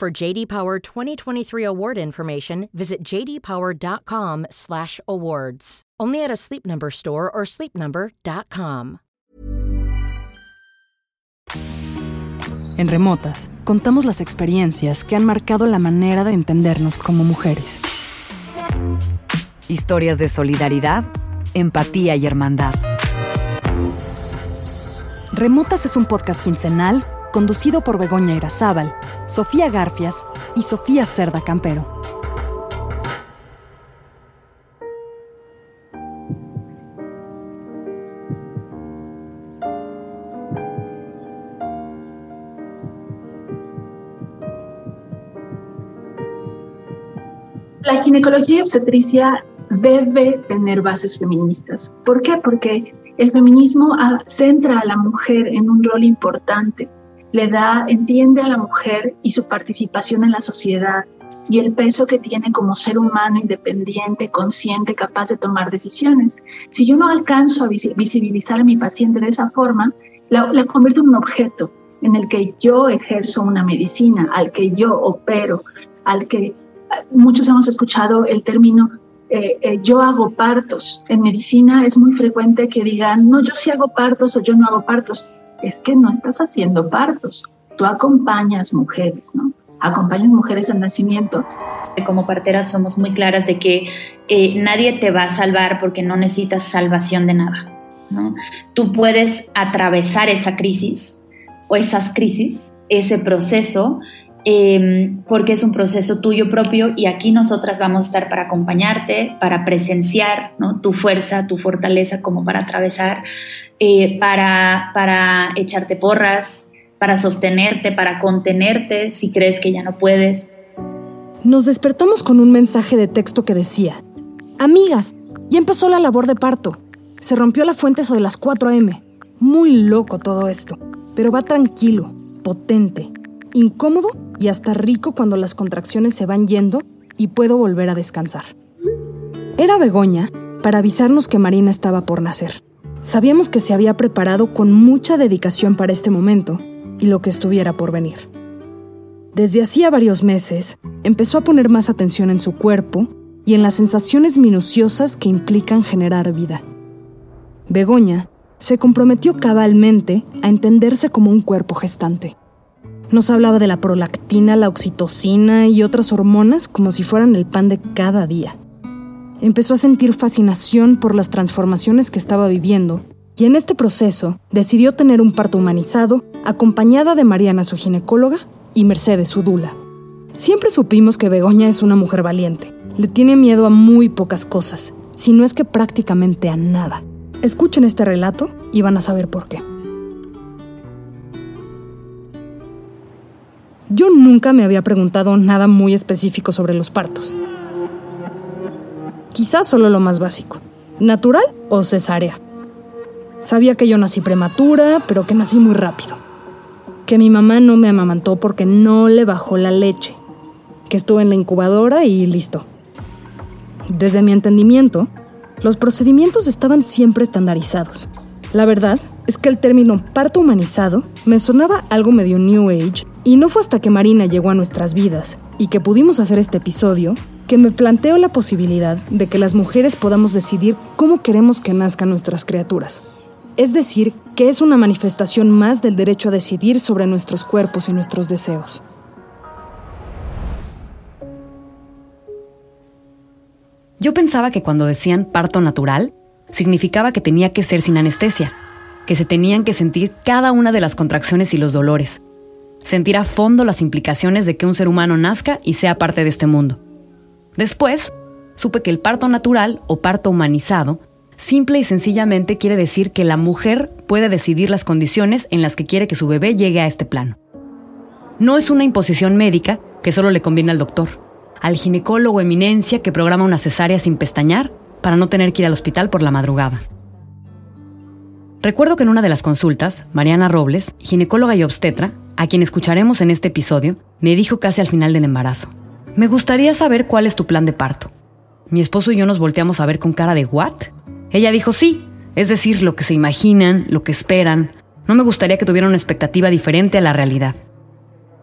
For JD Power 2023 award information, visit jdpower.com/awards. Only at a Sleep Number store or sleepnumber.com. En Remotas, contamos las experiencias que han marcado la manera de entendernos como mujeres. Historias de solidaridad, empatía y hermandad. Remotas es un podcast quincenal conducido por Begoña Irazábal, Sofía Garfias y Sofía Cerda Campero. La ginecología y obstetricia debe tener bases feministas. ¿Por qué? Porque el feminismo ah, centra a la mujer en un rol importante, le da, entiende a la mujer y su participación en la sociedad y el peso que tiene como ser humano independiente, consciente, capaz de tomar decisiones. Si yo no alcanzo a visibilizar a mi paciente de esa forma, la, la convierto en un objeto en el que yo ejerzo una medicina, al que yo opero, al que muchos hemos escuchado el término eh, eh, yo hago partos. En medicina es muy frecuente que digan, no, yo sí hago partos o yo no hago partos. Es que no estás haciendo partos. Tú acompañas mujeres, ¿no? Acompañas mujeres al nacimiento. Como parteras somos muy claras de que eh, nadie te va a salvar porque no necesitas salvación de nada. Tú puedes atravesar esa crisis o esas crisis, ese proceso, Em, porque es un proceso tuyo propio y aquí nosotras vamos a estar para acompañarte, para presenciar tu fuerza, tu fortaleza como para atravesar, eh, para, para echarte porras, para sostenerte, para contenerte si crees que ya no puedes. Nos despertamos con un mensaje de texto que decía, Amigas, ya empezó la labor de parto. Se rompió la fuente sobre las 4 a.m. Muy loco todo esto, pero va tranquilo, potente, incómodo y hasta rico cuando las contracciones se van yendo y puedo volver a descansar. Era Begoña para avisarnos que Marina estaba por nacer. Sabíamos que se había preparado con mucha dedicación para este momento y lo que estuviera por venir. Desde hacía varios meses, empezó a poner más atención en su cuerpo y en las sensaciones minuciosas que implican generar vida. Begoña se comprometió cabalmente a entenderse como un cuerpo gestante. Nos hablaba de la prolactina, la oxitocina y otras hormonas como si fueran el pan de cada día. Empezó a sentir fascinación por las transformaciones que estaba viviendo y en este proceso decidió tener un parto humanizado acompañada de Mariana, su ginecóloga, y Mercedes, su dula. Siempre supimos que Begoña es una mujer valiente. Le tiene miedo a muy pocas cosas, si no es que prácticamente a nada. Escuchen este relato y van a saber por qué. Yo nunca me había preguntado nada muy específico sobre los partos. Quizás solo lo más básico. ¿Natural o cesárea? Sabía que yo nací prematura, pero que nací muy rápido. Que mi mamá no me amamantó porque no le bajó la leche. Que estuve en la incubadora y listo. Desde mi entendimiento, los procedimientos estaban siempre estandarizados. La verdad es que el término parto humanizado me sonaba algo medio New Age y no fue hasta que Marina llegó a nuestras vidas y que pudimos hacer este episodio que me planteo la posibilidad de que las mujeres podamos decidir cómo queremos que nazcan nuestras criaturas. Es decir, que es una manifestación más del derecho a decidir sobre nuestros cuerpos y nuestros deseos. Yo pensaba que cuando decían parto natural, significaba que tenía que ser sin anestesia, que se tenían que sentir cada una de las contracciones y los dolores, sentir a fondo las implicaciones de que un ser humano nazca y sea parte de este mundo. Después, supe que el parto natural o parto humanizado simple y sencillamente quiere decir que la mujer puede decidir las condiciones en las que quiere que su bebé llegue a este plano. No es una imposición médica que solo le conviene al doctor, al ginecólogo eminencia que programa una cesárea sin pestañear para no tener que ir al hospital por la madrugada. Recuerdo que en una de las consultas, Mariana Robles, ginecóloga y obstetra, a quien escucharemos en este episodio, me dijo casi al final del embarazo, me gustaría saber cuál es tu plan de parto. Mi esposo y yo nos volteamos a ver con cara de ¿what? Ella dijo sí, es decir, lo que se imaginan, lo que esperan. No me gustaría que tuviera una expectativa diferente a la realidad.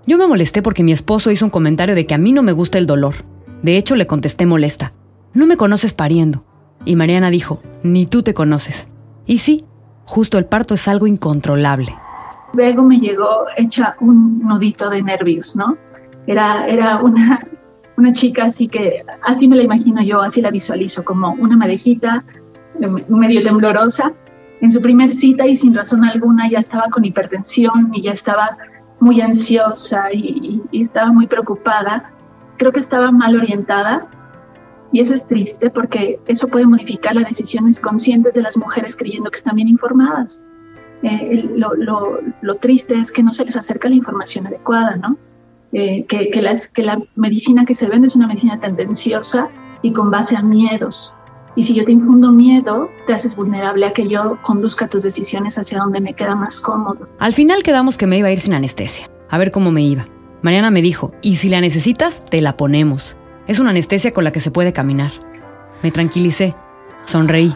Yo me molesté porque mi esposo hizo un comentario de que a mí no me gusta el dolor. De hecho, le contesté molesta. No me conoces pariendo. Y Mariana dijo, ni tú te conoces. Y sí, justo el parto es algo incontrolable. Luego me llegó hecha un nudito de nervios, ¿no? Era, era una, una chica así que, así me la imagino yo, así la visualizo, como una madejita medio temblorosa. En su primer cita y sin razón alguna ya estaba con hipertensión y ya estaba muy ansiosa y, estaba muy preocupada. Creo que estaba mal orientada y eso es triste porque eso puede modificar las decisiones conscientes de las mujeres creyendo que están bien informadas. Eh, lo, triste es que no se les acerca la información adecuada, ¿no? Eh, que, que la medicina que se vende es una medicina tendenciosa y con base a miedos. Y si yo te infundo miedo, te haces vulnerable a que yo conduzca tus decisiones hacia donde me queda más cómodo. Al final quedamos que me iba a ir sin anestesia, a ver cómo me iba. Mariana me dijo, y si la necesitas, te la ponemos. Es una anestesia con la que se puede caminar. Me tranquilicé, sonreí.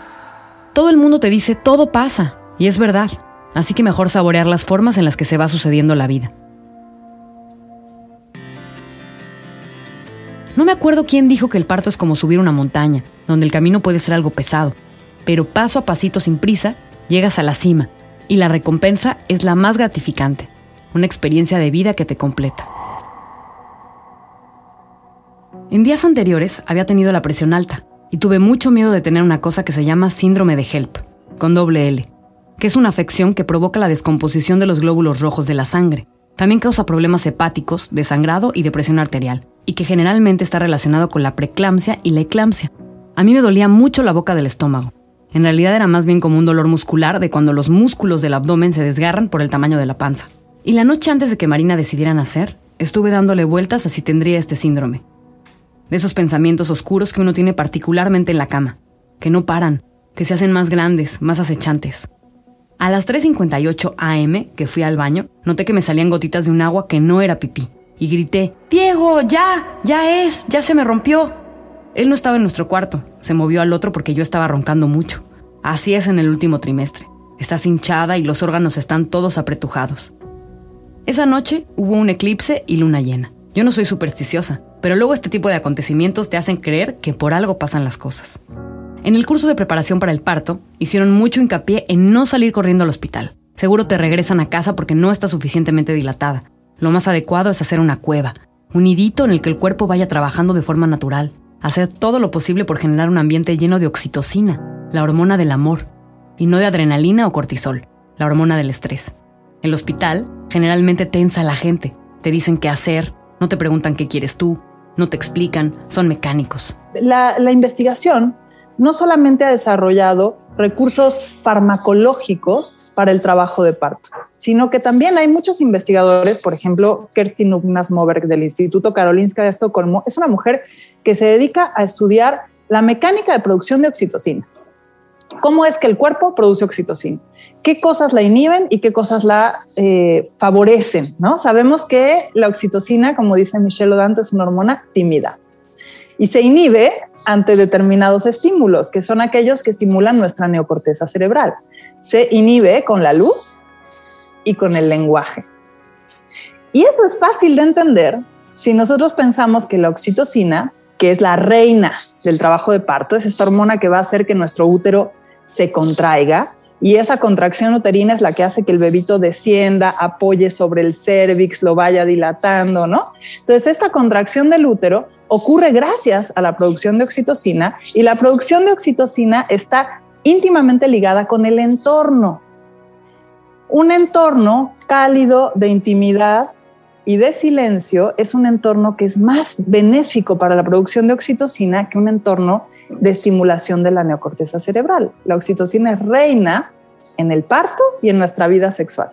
Todo el mundo te dice, todo pasa, y es verdad. Así que mejor saborear las formas en las que se va sucediendo la vida. No me acuerdo quién dijo que el parto es como subir una montaña, donde el camino puede ser algo pesado, pero paso a pasito sin prisa llegas a la cima y la recompensa es la más gratificante, una experiencia de vida que te completa. En días anteriores había tenido la presión alta y tuve mucho miedo de tener una cosa que se llama síndrome de HELP, con doble L, que es una afección que provoca la descomposición de los glóbulos rojos de la sangre. También causa problemas hepáticos, de sangrado y de presión arterial, y que generalmente está relacionado con la preeclampsia y la eclampsia. A mí me dolía mucho la boca del estómago. En realidad era más bien como un dolor muscular de cuando los músculos del abdomen se desgarran por el tamaño de la panza. Y la noche antes de que Marina decidiera nacer, estuve dándole vueltas a si tendría este síndrome. De esos pensamientos oscuros que uno tiene particularmente en la cama, que no paran, que se hacen más grandes, más acechantes. A las 3.58 am, que fui al baño, noté que me salían gotitas de un agua que no era pipí y grité, Diego, ya, ya es, ya se me rompió. Él no estaba en nuestro cuarto, se movió al otro porque yo estaba roncando mucho. Así es en el último trimestre. Estás hinchada y los órganos están todos apretujados. Esa noche hubo un eclipse y luna llena. Yo no soy supersticiosa, pero luego este tipo de acontecimientos te hacen creer que por algo pasan las cosas. En el curso de preparación para el parto, hicieron mucho hincapié en no salir corriendo al hospital. Seguro te regresan a casa porque no está suficientemente dilatada. Lo más adecuado es hacer una cueva, un nidito en el que el cuerpo vaya trabajando de forma natural, hacer todo lo posible por generar un ambiente lleno de oxitocina, la hormona del amor, y no de adrenalina o cortisol, la hormona del estrés. El hospital generalmente tensa a la gente, te dicen qué hacer, no te preguntan qué quieres tú, no te explican, son mecánicos. La, investigación no solamente ha desarrollado recursos farmacológicos para el trabajo de parto, sino que también hay muchos investigadores, por ejemplo, Kerstin Ugnas Moberg del Instituto Karolinska de Estocolmo, es una mujer que se dedica a estudiar la mecánica de producción de oxitocina. ¿Cómo es que el cuerpo produce oxitocina? ¿Qué cosas la inhiben y qué cosas la eh, favorecen? ¿no? Sabemos que la oxitocina, como dice Michelle Odante, es una hormona tímida y se inhibe ante determinados estímulos, que son aquellos que estimulan nuestra neocorteza cerebral. Se inhibe con la luz, y con el lenguaje. Y eso es fácil de entender si nosotros pensamos que la oxitocina, que es la reina del trabajo de parto, es esta hormona que va a hacer que nuestro útero se contraiga y esa contracción uterina es la que hace que el bebito descienda, apoye sobre el cervix, lo vaya dilatando, ¿no? Entonces, esta contracción del útero ocurre gracias a la producción de oxitocina y la producción de oxitocina está íntimamente ligada con el entorno un entorno cálido de intimidad y de silencio es un entorno que es más benéfico para la producción de oxitocina que un entorno de estimulación de la neocorteza cerebral. La oxitocina es reina en el parto y en nuestra vida sexual.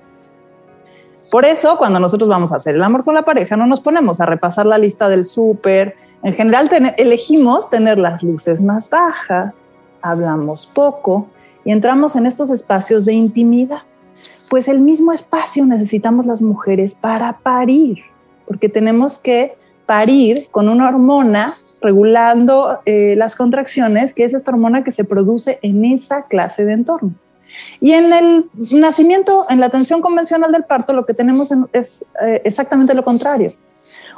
Por eso, cuando nosotros vamos a hacer el amor con la pareja, no nos ponemos a repasar la lista del súper. En general, elegimos tener las luces más bajas, hablamos poco y entramos en estos espacios de intimidad. Pues el mismo espacio necesitamos las mujeres para parir, porque tenemos que parir con una hormona regulando eh, las contracciones, que es esta hormona que se produce en esa clase de entorno. Y en el nacimiento, en la atención convencional del parto, lo que tenemos es eh, exactamente lo contrario.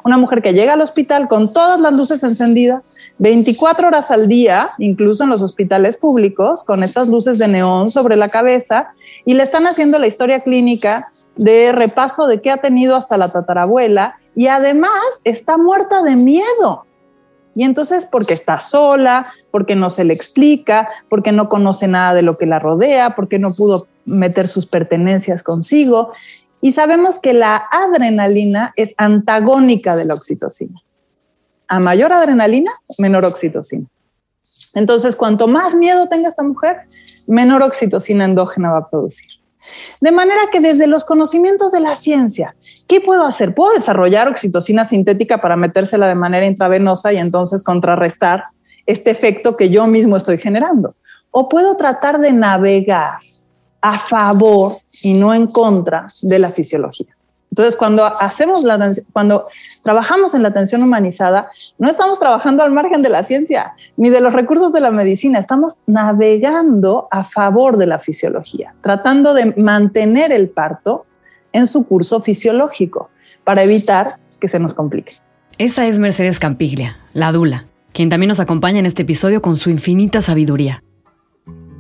Una mujer que llega al hospital con todas las luces encendidas, 24 horas al día, incluso en los hospitales públicos, con estas luces de neón sobre la cabeza, y le están haciendo la historia clínica de repaso de qué ha tenido hasta la tatarabuela, y además está muerta de miedo y entonces, porque está sola, porque no se le explica, porque no conoce nada de lo que la rodea, porque no pudo meter sus pertenencias consigo. Y sabemos que la adrenalina es antagónica de la oxitocina. A mayor adrenalina, menor oxitocina. Entonces, cuanto más miedo tenga esta mujer, menor oxitocina endógena va a producir. De manera que desde los conocimientos de la ciencia, ¿qué puedo hacer? Puedo desarrollar oxitocina sintética para metérsela de manera intravenosa y entonces contrarrestar este efecto que yo mismo estoy generando. O puedo tratar de navegar a favor y no en contra de la fisiología. Entonces, cuando hacemos la cuando trabajamos en la atención humanizada, no estamos trabajando al margen de la ciencia ni de los recursos de la medicina, estamos navegando a favor de la fisiología, tratando de mantener el parto en su curso fisiológico para evitar que se nos complique. Esa es Mercedes Campiglia, la Dula, quien también nos acompaña en este episodio con su infinita sabiduría.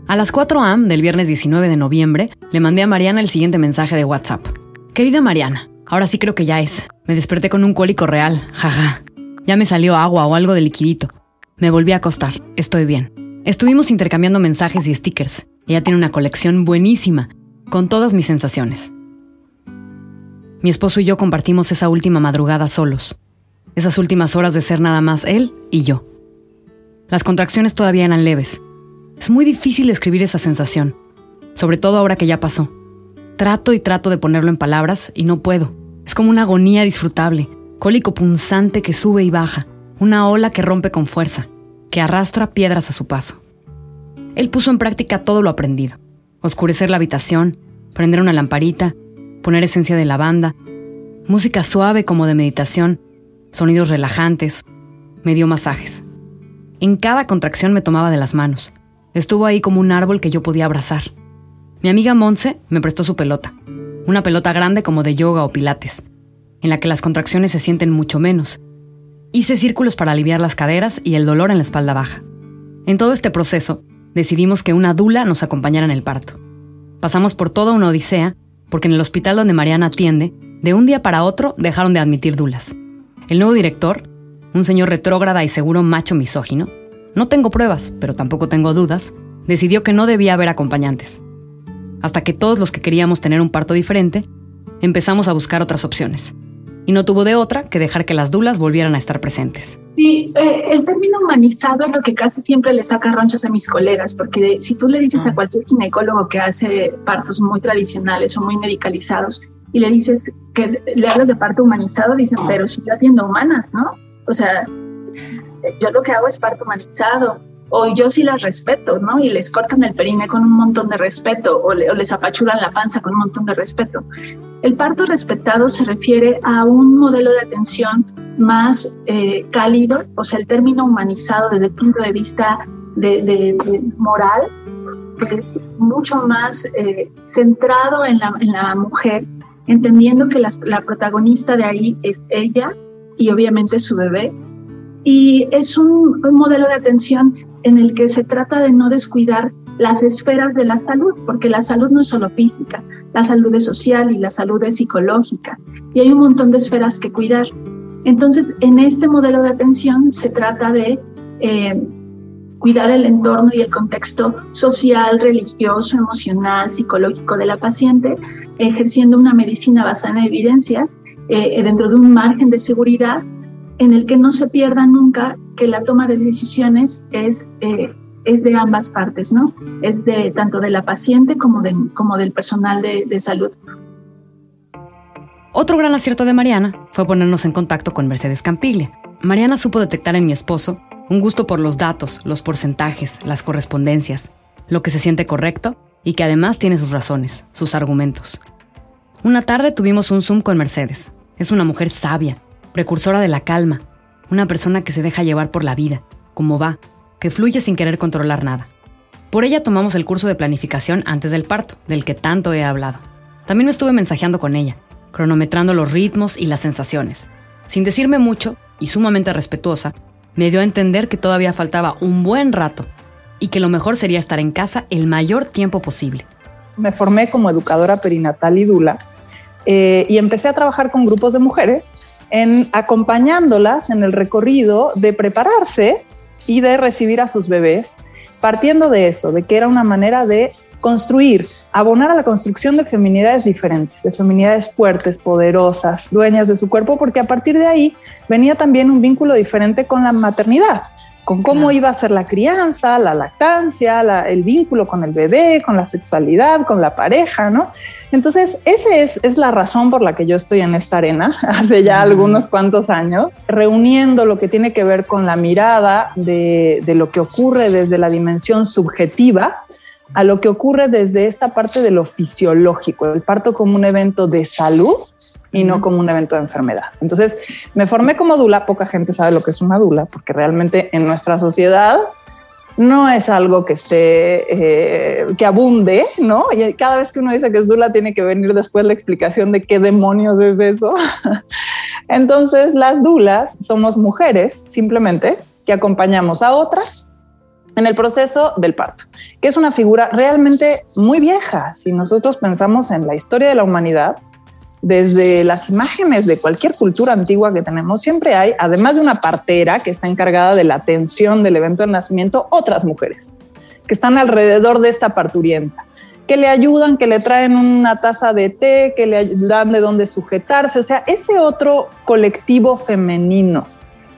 A las 4 am del viernes 19 de noviembre, le mandé a Mariana el siguiente mensaje de WhatsApp. Querida Mariana, ahora sí creo que ya es. Me desperté con un cólico real, jaja. Ya me salió agua o algo de liquidito. Me volví a acostar, estoy bien. Estuvimos intercambiando mensajes y stickers. Ella tiene una colección buenísima, con todas mis sensaciones. Mi esposo y yo compartimos esa última madrugada solos. Esas últimas horas de ser nada más él y yo. Las contracciones todavía eran leves. Es muy difícil describir esa sensación, sobre todo ahora que ya pasó. Trato y trato de ponerlo en palabras y no puedo. Es como una agonía disfrutable, cólico punzante que sube y baja, una ola que rompe con fuerza, que arrastra piedras a su paso. Él puso en práctica todo lo aprendido. Oscurecer la habitación, prender una lamparita, poner esencia de lavanda, música suave como de meditación, sonidos relajantes, me dio masajes. En cada contracción me tomaba de las manos. Estuvo ahí como un árbol que yo podía abrazar. Mi amiga Monse me prestó su pelota, una pelota grande como de yoga o pilates, en la que las contracciones se sienten mucho menos. Hice círculos para aliviar las caderas y el dolor en la espalda baja. En todo este proceso, decidimos que una dula nos acompañara en el parto. Pasamos por toda una odisea, porque en el hospital donde Mariana atiende, de un día para otro dejaron de admitir dulas. El nuevo director, un señor retrógrada y seguro macho misógino, no tengo pruebas, pero tampoco tengo dudas, decidió que no debía haber acompañantes hasta que todos los que queríamos tener un parto diferente, empezamos a buscar otras opciones. Y no tuvo de otra que dejar que las dulas volvieran a estar presentes. Sí, eh, el término humanizado es lo que casi siempre le saca ronchas a mis colegas, porque si tú le dices a ah. cualquier ginecólogo que hace partos muy tradicionales o muy medicalizados y le dices que le hablas de parto humanizado, dicen, pero si yo atiendo humanas, ¿no? O sea, yo lo que hago es parto humanizado o yo sí las respeto, ¿no? Y les cortan el perine con un montón de respeto o, les apachuran la panza con un montón de respeto. El parto respetado se refiere a un modelo de atención más eh, cálido, o sea, el término humanizado desde el punto de vista de, moral, es mucho más eh, centrado en la, en la, mujer, entendiendo que la, la protagonista de ahí es ella y obviamente su bebé, y es un, un, modelo de atención en el que se trata de no descuidar las esferas de la salud, porque la salud no es solo física, la salud es social y la salud es psicológica, y hay un montón de esferas que cuidar. Entonces, en este modelo de atención se trata de eh, cuidar el entorno y el contexto social, religioso, emocional, psicológico de la paciente, ejerciendo una medicina basada en evidencias eh, dentro de un margen de seguridad en el que no se pierda nunca que la toma de decisiones es, eh, es de ambas partes, ¿no? Es de tanto de la paciente como, de, como del personal de, de salud. Otro gran acierto de Mariana fue ponernos en contacto con Mercedes Campiglia. Mariana supo detectar en mi esposo un gusto por los datos, los porcentajes, las correspondencias, lo que se siente correcto y que además tiene sus razones, sus argumentos. Una tarde tuvimos un Zoom con Mercedes. Es una mujer sabia, precursora de la calma, una persona que se deja llevar por la vida, como va, que fluye sin querer controlar nada. Por ella tomamos el curso de planificación antes del parto, del que tanto he hablado. También me estuve mensajeando con ella, cronometrando los ritmos y las sensaciones. Sin decirme mucho, y sumamente respetuosa, me dio a entender que todavía faltaba un buen rato y que lo mejor sería estar en casa el mayor tiempo posible. Me formé como educadora perinatal y dula eh, y empecé a trabajar con grupos de mujeres en acompañándolas en el recorrido de prepararse y de recibir a sus bebés, partiendo de eso, de que era una manera de construir, abonar a la construcción de feminidades diferentes, de feminidades fuertes, poderosas, dueñas de su cuerpo, porque a partir de ahí venía también un vínculo diferente con la maternidad, con cómo iba a ser la crianza, la lactancia, el vínculo con el bebé, con la sexualidad, con la pareja, ¿no? Entonces, esa es, es, la razón por la que yo estoy en esta arena hace ya algunos cuantos años, reuniendo lo que tiene que ver con la mirada de, de lo que ocurre desde la dimensión subjetiva a lo que ocurre desde esta parte de lo fisiológico, el parto como un evento de salud y no como un evento de enfermedad. Entonces, me formé como dula, poca gente sabe lo que es una dula, porque realmente en nuestra sociedad no es algo que esté, eh, que abunde, ¿no? Y cada vez que uno dice que es dula, tiene que venir después la explicación de qué demonios es eso. Entonces, las dulas somos mujeres, simplemente, que acompañamos a otras en el proceso del parto, que es una figura realmente muy vieja. Si nosotros pensamos en la historia de la humanidad, desde las imágenes de cualquier cultura antigua que tenemos, siempre hay, además de una partera que está encargada de la atención del evento de nacimiento, otras mujeres que están alrededor de esta parturienta, que le ayudan, que le traen una taza de té, que le dan de dónde sujetarse, o sea, ese otro colectivo femenino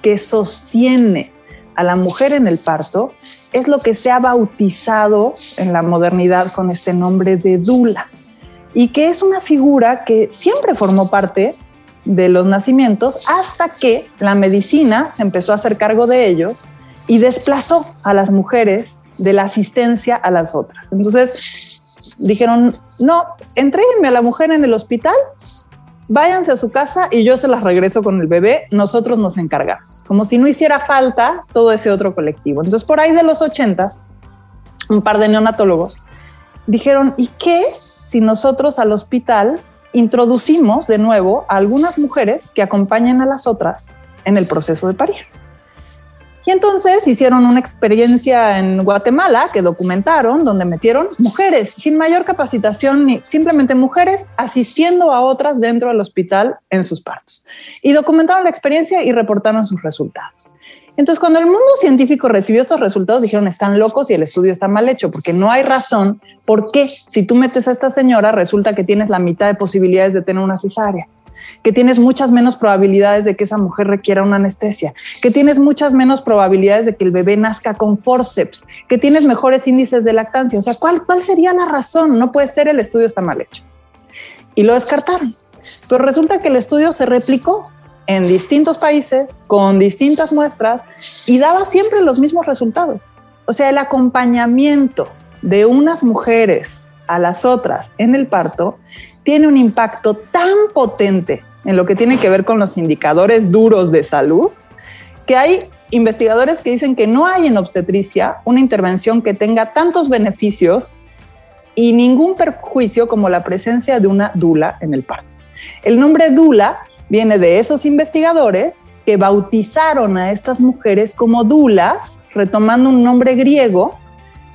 que sostiene a la mujer en el parto es lo que se ha bautizado en la modernidad con este nombre de dula y que es una figura que siempre formó parte de los nacimientos hasta que la medicina se empezó a hacer cargo de ellos y desplazó a las mujeres de la asistencia a las otras. Entonces dijeron, no, entréguenme a la mujer en el hospital, váyanse a su casa y yo se las regreso con el bebé, nosotros nos encargamos, como si no hiciera falta todo ese otro colectivo. Entonces por ahí de los ochentas, un par de neonatólogos dijeron, ¿y qué si nosotros al hospital introducimos de nuevo a algunas mujeres que acompañan a las otras en el proceso de parir. Y entonces hicieron una experiencia en Guatemala que documentaron, donde metieron mujeres sin mayor capacitación, ni simplemente mujeres asistiendo a otras dentro del hospital en sus partos. Y documentaron la experiencia y reportaron sus resultados. Entonces, cuando el mundo científico recibió estos resultados, dijeron, están locos y el estudio está mal hecho, porque no hay razón por qué si tú metes a esta señora, resulta que tienes la mitad de posibilidades de tener una cesárea, que tienes muchas menos probabilidades de que esa mujer requiera una anestesia, que tienes muchas menos probabilidades de que el bebé nazca con forceps, que tienes mejores índices de lactancia. O sea, ¿cuál, cuál sería la razón? No puede ser, el estudio está mal hecho. Y lo descartaron. Pero resulta que el estudio se replicó en distintos países, con distintas muestras, y daba siempre los mismos resultados. O sea, el acompañamiento de unas mujeres a las otras en el parto tiene un impacto tan potente en lo que tiene que ver con los indicadores duros de salud, que hay investigadores que dicen que no hay en obstetricia una intervención que tenga tantos beneficios y ningún perjuicio como la presencia de una dula en el parto. El nombre dula viene de esos investigadores que bautizaron a estas mujeres como dulas, retomando un nombre griego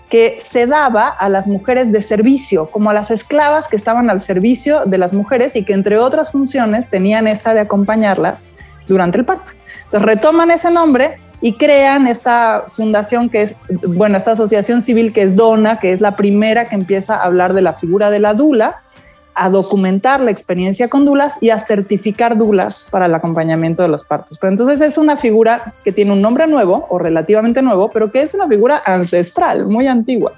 que se daba a las mujeres de servicio, como a las esclavas que estaban al servicio de las mujeres y que entre otras funciones tenían esta de acompañarlas durante el parto. Entonces retoman ese nombre y crean esta fundación que es, bueno, esta asociación civil que es DONA, que es la primera que empieza a hablar de la figura de la dula a documentar la experiencia con dulas y a certificar dulas para el acompañamiento de los partos. Pero entonces es una figura que tiene un nombre nuevo o relativamente nuevo, pero que es una figura ancestral, muy antigua,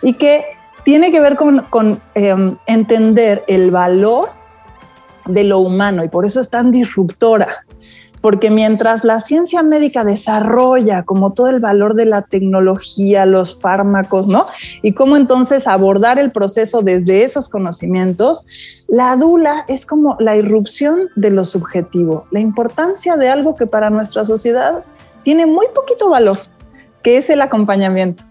y que tiene que ver con, em, entender el valor de lo humano y por eso es tan disruptora porque mientras la ciencia médica desarrolla como todo el valor de la tecnología, los fármacos, ¿no? Y cómo entonces abordar el proceso desde esos conocimientos, la dula es como la irrupción de lo subjetivo, la importancia de algo que para nuestra sociedad tiene muy poquito valor, que es el acompañamiento.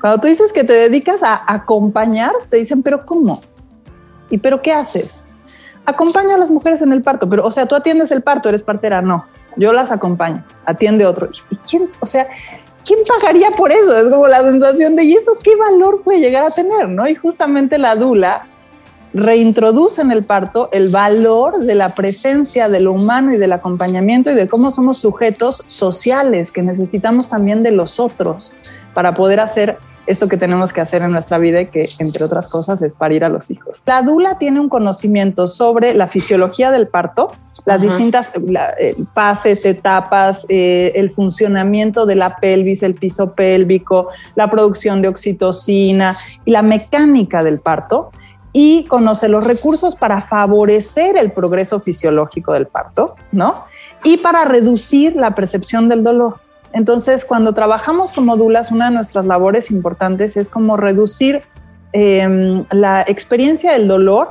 Cuando tú dices que te dedicas a acompañar, te dicen, pero ¿cómo? ¿Y pero qué haces? Acompaño a las mujeres en el parto, pero, o sea, tú atiendes el parto, eres partera, no, yo las acompaño, atiende otro. ¿Y quién, o sea, quién pagaría por eso? Es como la sensación de, ¿y eso qué valor puede llegar a tener? ¿no? Y justamente la dula reintroduce en el parto el valor de la presencia de lo humano y del acompañamiento y de cómo somos sujetos sociales que necesitamos también de los otros para poder hacer esto que tenemos que hacer en nuestra vida y que, entre otras cosas, es parir a los hijos. La dula tiene un conocimiento sobre la fisiología del parto, las distintas eh, fases, etapas, eh, el funcionamiento de la pelvis, el piso pélvico, la producción de oxitocina y la mecánica del parto y conoce los recursos para favorecer el progreso fisiológico del parto, ¿no? Y para reducir la percepción del dolor. Entonces, cuando trabajamos como dulas, una de nuestras labores importantes es como reducir em, la experiencia del dolor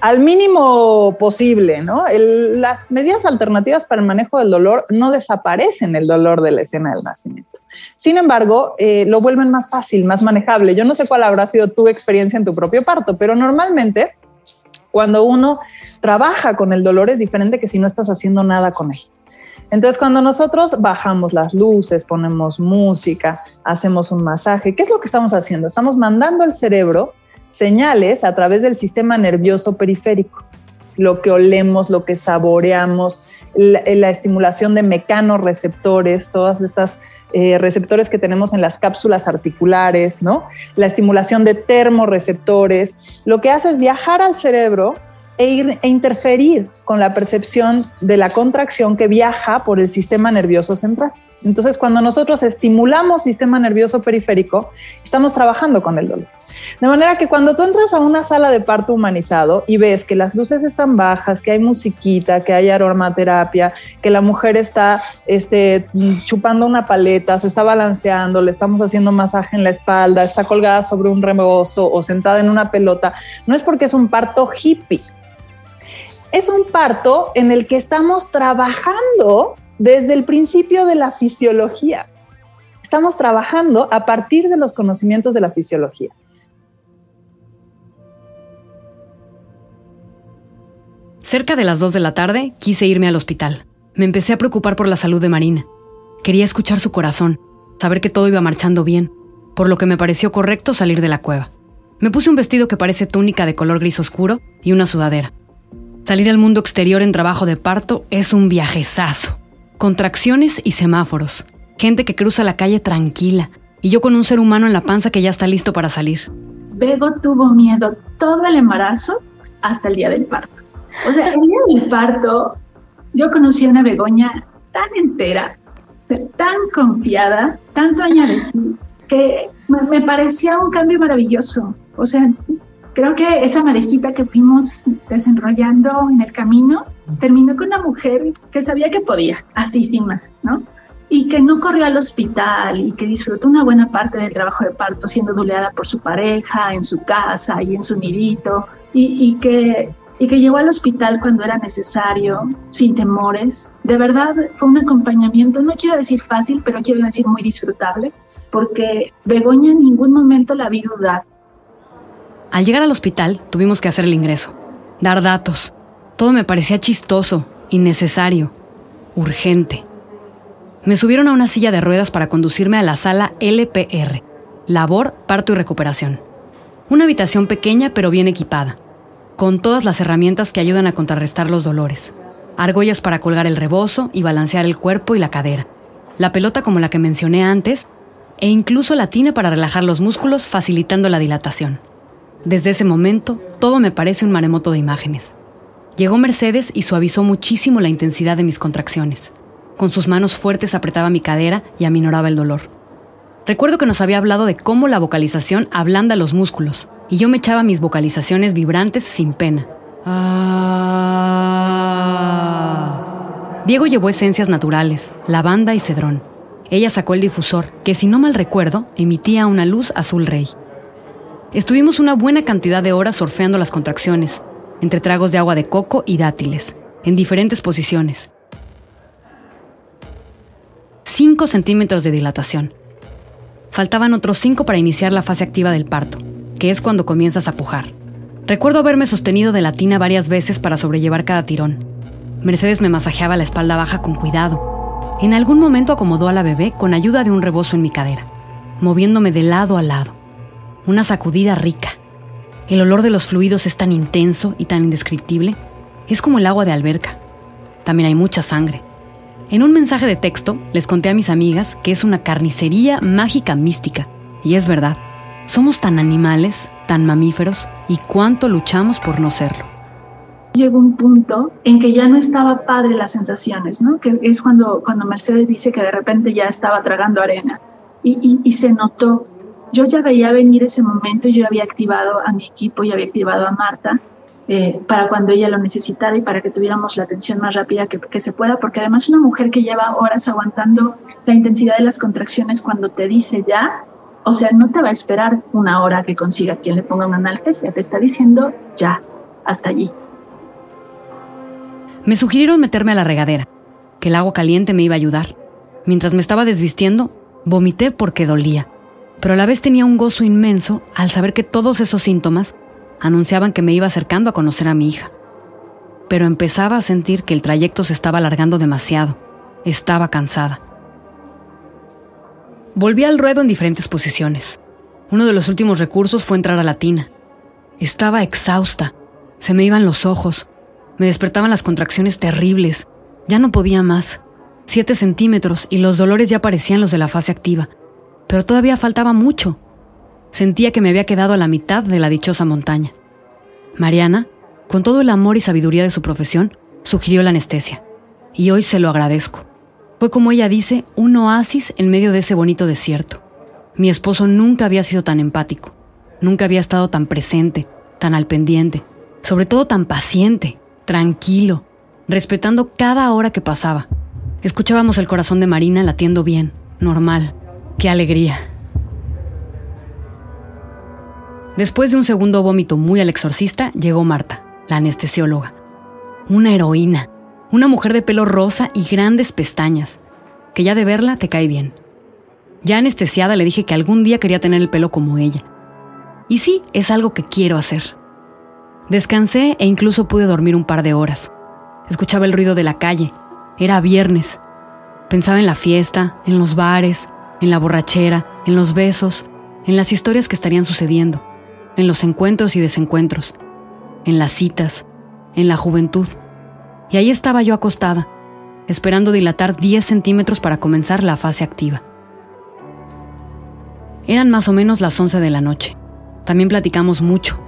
al mínimo posible, ¿no? las medidas alternativas para el manejo del dolor no desaparecen el dolor de la escena del nacimiento. Sin embargo, eh, lo vuelven más fácil, más manejable. Yo no sé cuál habrá sido tu experiencia en tu propio parto, pero normalmente cuando uno trabaja con el dolor es diferente que si no estás haciendo nada con él. Entonces, cuando nosotros bajamos las luces, ponemos música, hacemos un masaje, ¿qué es lo que estamos haciendo? Estamos mandando al cerebro señales a través del sistema nervioso periférico, lo que olemos, lo que saboreamos, la, estimulación de mecanorreceptores, todas estas eh, receptores que tenemos en las cápsulas articulares, ¿no? La estimulación de termorreceptores, lo que hace es viajar al cerebro e, e interferir con la percepción de la contracción que viaja por el sistema nervioso central. Entonces, cuando nosotros estimulamos sistema nervioso periférico, estamos trabajando con el dolor. De manera que cuando tú entras a una sala de parto humanizado y ves que las luces están bajas, que hay musiquita, que hay aromaterapia, que la mujer está este, chupando una paleta, se está balanceando, le estamos haciendo masaje en la espalda, está colgada sobre un rebozo o sentada en una pelota, no es porque es un parto hippie, es un parto en el que estamos trabajando desde el principio de la fisiología. Estamos trabajando a partir de los conocimientos de la fisiología. Cerca de las 2 de la tarde quise irme al hospital. Me empecé a preocupar por la salud de Marina. Quería escuchar su corazón, saber que todo iba marchando bien, por lo que me pareció correcto salir de la cueva. Me puse un vestido que parece túnica de color gris oscuro y una sudadera. Salir al mundo exterior en trabajo de parto es un viajezazo. Contracciones y semáforos. Gente que cruza la calle tranquila. Y yo con un ser humano en la panza que ya está listo para salir. Bego tuvo miedo todo el embarazo hasta el día del parto. O sea, el día del parto, yo conocí a una Begoña tan entera, tan confiada, tanto añadecida, que me parecía un cambio maravilloso. O sea, creo que esa madejita que fuimos desenrollando en el camino terminó con una mujer que sabía que podía, así sin más, ¿no? Y que no corrió al hospital y que disfrutó una buena parte del trabajo de parto siendo duleada por su pareja, en su casa y en su nidito, y, que y que llegó al hospital cuando era necesario, sin temores. De verdad fue un acompañamiento, no quiero decir fácil, pero quiero decir muy disfrutable, porque Begoña en ningún momento la vi dudar. Al llegar al hospital tuvimos que hacer el ingreso, dar datos. Todo me parecía chistoso, innecesario, urgente. Me subieron a una silla de ruedas para conducirme a la sala LPR, Labor, Parto y Recuperación. Una habitación pequeña pero bien equipada, con todas las herramientas que ayudan a contrarrestar los dolores. Argollas para colgar el rebozo y balancear el cuerpo y la cadera. La pelota como la que mencioné antes, e incluso la tina para relajar los músculos facilitando la dilatación. Desde ese momento, todo me parece un maremoto de imágenes. Llegó Mercedes y suavizó muchísimo la intensidad de mis contracciones. Con sus manos fuertes apretaba mi cadera y aminoraba el dolor. Recuerdo que nos había hablado de cómo la vocalización ablanda los músculos, y yo me echaba mis vocalizaciones vibrantes sin pena. Diego llevó esencias naturales, lavanda y cedrón. Ella sacó el difusor, que si no mal recuerdo, emitía una luz azul rey. Estuvimos una buena cantidad de horas surfeando las contracciones, entre tragos de agua de coco y dátiles, en diferentes posiciones. 5 centímetros de dilatación. Faltaban otros 5 para iniciar la fase activa del parto, que es cuando comienzas a pujar. Recuerdo haberme sostenido de la tina varias veces para sobrellevar cada tirón. Mercedes me masajeaba la espalda baja con cuidado. En algún momento acomodó a la bebé con ayuda de un rebozo en mi cadera, moviéndome de lado a lado. Una sacudida rica. El olor de los fluidos es tan intenso y tan indescriptible. Es como el agua de alberca. También hay mucha sangre. En un mensaje de texto les conté a mis amigas que es una carnicería mágica mística. Y es verdad. Somos tan animales, tan mamíferos, y cuánto luchamos por no serlo. Llegó un punto en que ya no estaba padre las sensaciones, ¿no? Que es cuando, cuando Mercedes dice que de repente ya estaba tragando arena. Y, y, se notó. Yo ya veía venir ese momento, yo había activado a mi equipo, y había activado a Marta, eh, para cuando ella lo necesitara y para que tuviéramos la atención más rápida que, se pueda, porque además una mujer que lleva horas aguantando la intensidad de las contracciones cuando te dice ya, o sea, no te va a esperar una hora que consiga quien le ponga una analgesia, te está diciendo ya, hasta allí. Me sugirieron meterme a la regadera, que el agua caliente me iba a ayudar. Mientras me estaba desvistiendo, vomité porque dolía, pero a la vez tenía un gozo inmenso al saber que todos esos síntomas anunciaban que me iba acercando a conocer a mi hija. Pero empezaba a sentir que el trayecto se estaba alargando demasiado. Estaba cansada. Volví al ruedo en diferentes posiciones. Uno de los últimos recursos fue entrar a la tina. Estaba exhausta. Se me iban los ojos. Me despertaban las contracciones terribles. Ya no podía más. Siete centímetros y los dolores ya parecían los de la fase activa. Pero todavía faltaba mucho. Sentía que me había quedado a la mitad de la dichosa montaña. Mariana, con todo el amor y sabiduría de su profesión, sugirió la anestesia. Y hoy se lo agradezco. Fue como ella dice, un oasis en medio de ese bonito desierto. Mi esposo nunca había sido tan empático, nunca había estado tan presente, tan al pendiente, sobre todo tan paciente, tranquilo, respetando cada hora que pasaba. Escuchábamos el corazón de Marina latiendo bien, normal. ¡Qué alegría! Después de un segundo vómito muy al exorcista, llegó Marta, la anestesióloga. Una heroína, una mujer de pelo rosa y grandes pestañas, que ya de verla te cae bien. Ya anestesiada le dije que algún día quería tener el pelo como ella. Y sí, es algo que quiero hacer. Descansé e incluso pude dormir un par de horas. Escuchaba el ruido de la calle. Era viernes. Pensaba en la fiesta, en los bares, en la borrachera, en los besos, en las historias que estarían sucediendo, en los encuentros y desencuentros, en las citas, en la juventud. Y ahí estaba yo acostada, esperando dilatar 10 centímetros para comenzar la fase activa. Eran más o menos las 11 de la noche. También platicamos mucho.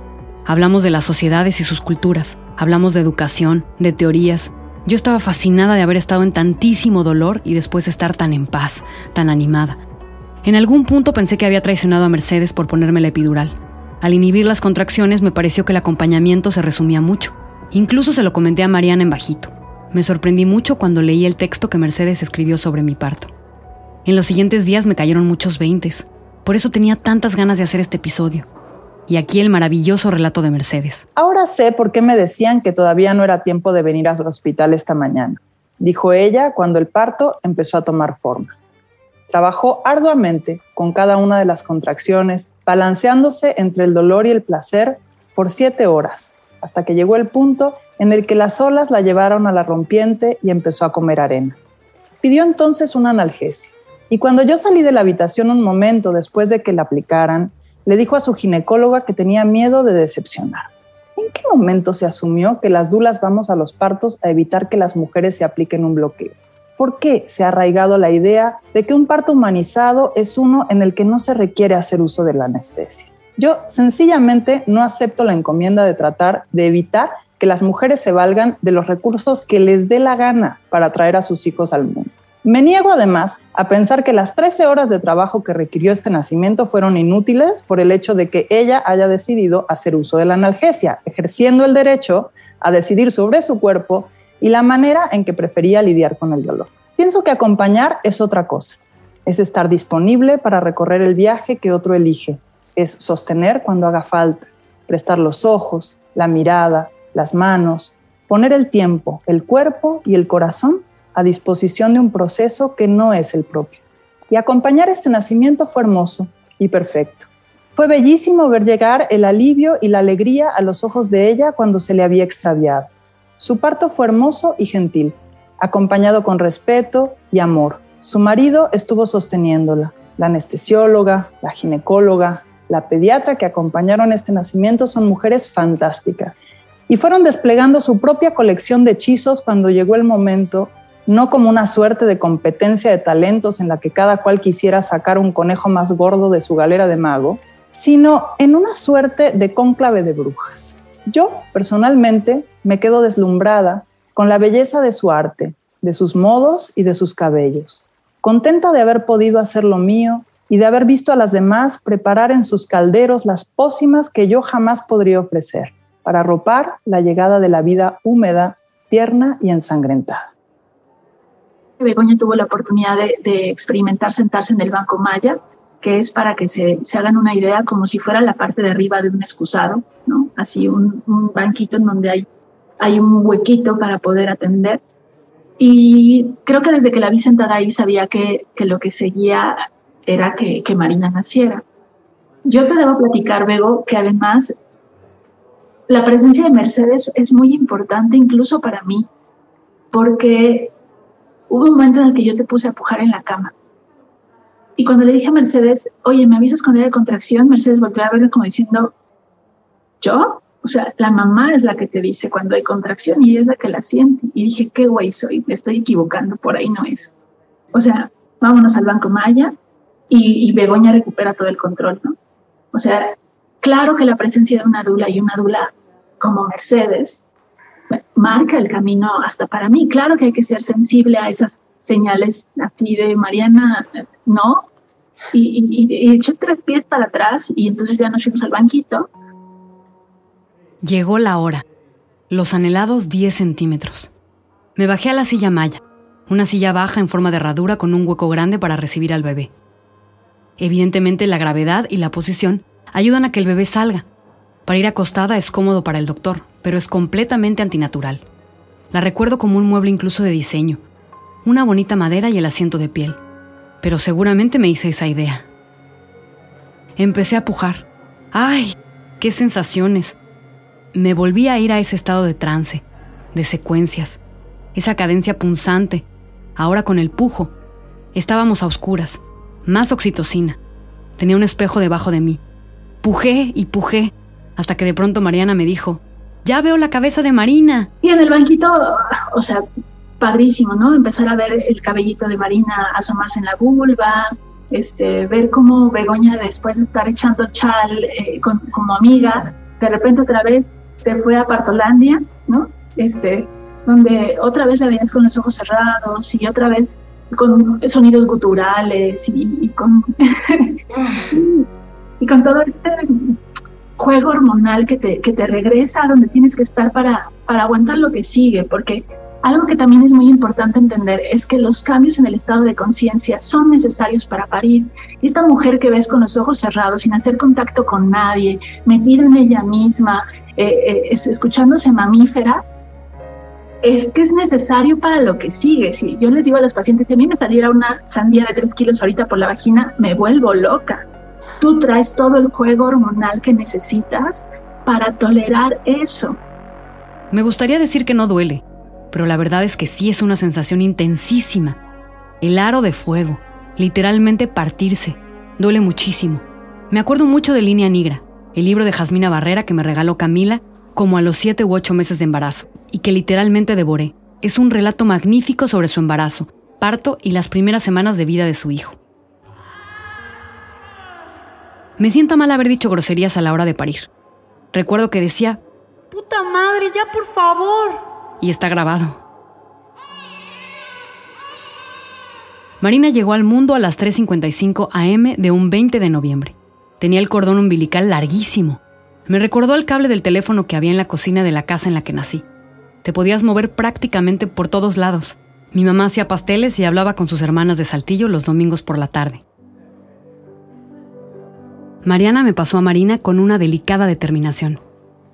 Hablamos de las sociedades y sus culturas. Hablamos de educación, de teorías. Yo estaba fascinada de haber estado en tantísimo dolor y después estar tan en paz, tan animada. En algún punto pensé que había traicionado a Mercedes por ponerme la epidural. Al inhibir las contracciones me pareció que el acompañamiento se resumía mucho. Incluso se lo comenté a Mariana en bajito. Me sorprendí mucho cuando leí el texto que Mercedes escribió sobre mi parto. En los siguientes días me cayeron muchos veintes. Por eso tenía tantas ganas de hacer este episodio. Y aquí el maravilloso relato de Mercedes. Ahora sé por qué me decían que todavía no era tiempo de venir al hospital esta mañana, dijo ella cuando el parto empezó a tomar forma. Trabajó arduamente con cada una de las contracciones, balanceándose entre el dolor y el placer por siete horas, hasta que llegó el punto en el que las olas la llevaron a la rompiente y empezó a comer arena. Pidió entonces una analgesia, y cuando yo salí de la habitación un momento después de que la aplicaran, le dijo a su ginecóloga que tenía miedo de decepcionar. ¿En qué momento se asumió que las dulas vamos a los partos a evitar que las mujeres se apliquen un bloqueo? ¿Por qué se ha arraigado la idea de que un parto humanizado es uno en el que no se requiere hacer uso de la anestesia? Yo sencillamente no acepto la encomienda de tratar de evitar que las mujeres se valgan de los recursos que les dé la gana para traer a sus hijos al mundo. Me niego además a pensar que las 13 horas de trabajo que requirió este nacimiento fueron inútiles por el hecho de que ella haya decidido hacer uso de la analgesia, ejerciendo el derecho a decidir sobre su cuerpo y la manera en que prefería lidiar con el dolor. Pienso que acompañar es otra cosa. Es estar disponible para recorrer el viaje que otro elige. Es sostener cuando haga falta, prestar los ojos, la mirada, las manos, poner el tiempo, el cuerpo y el corazón a disposición de un proceso que no es el propio. Y acompañar este nacimiento fue hermoso y perfecto. Fue bellísimo ver llegar el alivio y la alegría a los ojos de ella cuando se le había extraviado. Su parto fue hermoso y gentil, acompañado con respeto y amor. Su marido estuvo sosteniéndola. La anestesióloga, la ginecóloga, la pediatra que acompañaron este nacimiento son mujeres fantásticas. Y fueron desplegando su propia colección de hechizos cuando llegó el momento, no como una suerte de competencia de talentos en la que cada cual quisiera sacar un conejo más gordo de su galera de mago, sino en una suerte de cónclave de brujas. Yo, personalmente, me quedo deslumbrada con la belleza de su arte, de sus modos y de sus cabellos. Contenta de haber podido hacer lo mío y de haber visto a las demás preparar en sus calderos las pócimas que yo jamás podría ofrecer para arropar la llegada de la vida húmeda, tierna y ensangrentada. Begoña tuvo la oportunidad de, de experimentar sentarse en el banco Maya que es para que se, se, hagan una idea como si fuera la parte de arriba de un excusado, ¿no? Así un, un, banquito en donde hay, hay un huequito para poder atender. Y creo que desde que la vi sentada ahí sabía que, que lo que seguía era que, que Marina naciera. Yo te debo platicar, Bego, que además la presencia de Mercedes es muy importante incluso para mí, porque hubo un momento en el que yo te puse a pujar en la cama y cuando le dije a Mercedes, oye, ¿me avisas cuando haya contracción? Mercedes volvió a verme como diciendo, ¿yo? O sea, la mamá es la que te dice cuando hay contracción y es la que la siente. Y dije, qué güey soy, me estoy equivocando, por ahí no es. O sea, vámonos al Banco Maya y, y Begoña recupera todo el control, ¿no? O sea, claro que la presencia de una dula y una dula como Mercedes marca el camino hasta para mí. Claro que hay que ser sensible a esas señales así de Mariana, no, y, y, eché tres pies para atrás y entonces ya nos fuimos al banquito. Llegó la hora, los anhelados 10 centímetros. Me bajé a la silla maya, una silla baja en forma de herradura con un hueco grande para recibir al bebé. Evidentemente la gravedad y la posición ayudan a que el bebé salga. Para ir acostada es cómodo para el doctor, pero es completamente antinatural. La recuerdo como un mueble incluso de diseño, una bonita madera y el asiento de piel pero seguramente me hice esa idea. Empecé a pujar. ¡Ay! ¡Qué sensaciones! Me volví a ir a ese estado de trance, de secuencias, esa cadencia punzante, ahora con el pujo. Estábamos a oscuras, más oxitocina. Tenía un espejo debajo de mí. Pujé y pujé, hasta que de pronto Mariana me dijo, ya veo la cabeza de Marina. Y en el banquito, o sea, padrísimo, ¿no? Empezar a ver el cabellito de Marina asomarse en la vulva, este, ver cómo Begoña después de estar echando chal eh, como amiga, de repente otra vez se fue a Partolandia, ¿no? Este, donde otra vez la veías con los ojos cerrados y otra vez con sonidos guturales y, con y con todo este juego hormonal que te, que te regresa a donde tienes que estar para, para aguantar lo que sigue, porque algo que también es muy importante entender es que los cambios en el estado de conciencia son necesarios para parir. Y esta mujer que ves con los ojos cerrados, sin hacer contacto con nadie, metida en ella misma, eh, eh, escuchándose mamífera, es que es necesario para lo que sigue. Si yo les digo a las pacientes que a mí me saliera una sandía de 3 kilos ahorita por la vagina, me vuelvo loca. Tú traes todo el juego hormonal que necesitas para tolerar eso. Me gustaría decir que no duele, pero la verdad es que sí es una sensación intensísima. El aro de fuego, literalmente partirse, duele muchísimo. Me acuerdo mucho de Línea Negra, el libro de Jasmina Barrera que me regaló Camila como a los siete u ocho meses de embarazo, y que literalmente devoré. Es un relato magnífico sobre su embarazo, parto y las primeras semanas de vida de su hijo. Me siento mal haber dicho groserías a la hora de parir. Recuerdo que decía, ¡Puta madre, ya por favor! y está grabado. Marina llegó al mundo a las 3.55 am de un 20 de noviembre. Tenía el cordón umbilical larguísimo. Me recordó al cable del teléfono que había en la cocina de la casa en la que nací. Te podías mover prácticamente por todos lados. Mi mamá hacía pasteles y hablaba con sus hermanas de Saltillo los domingos por la tarde. Mariana me pasó a Marina con una delicada determinación.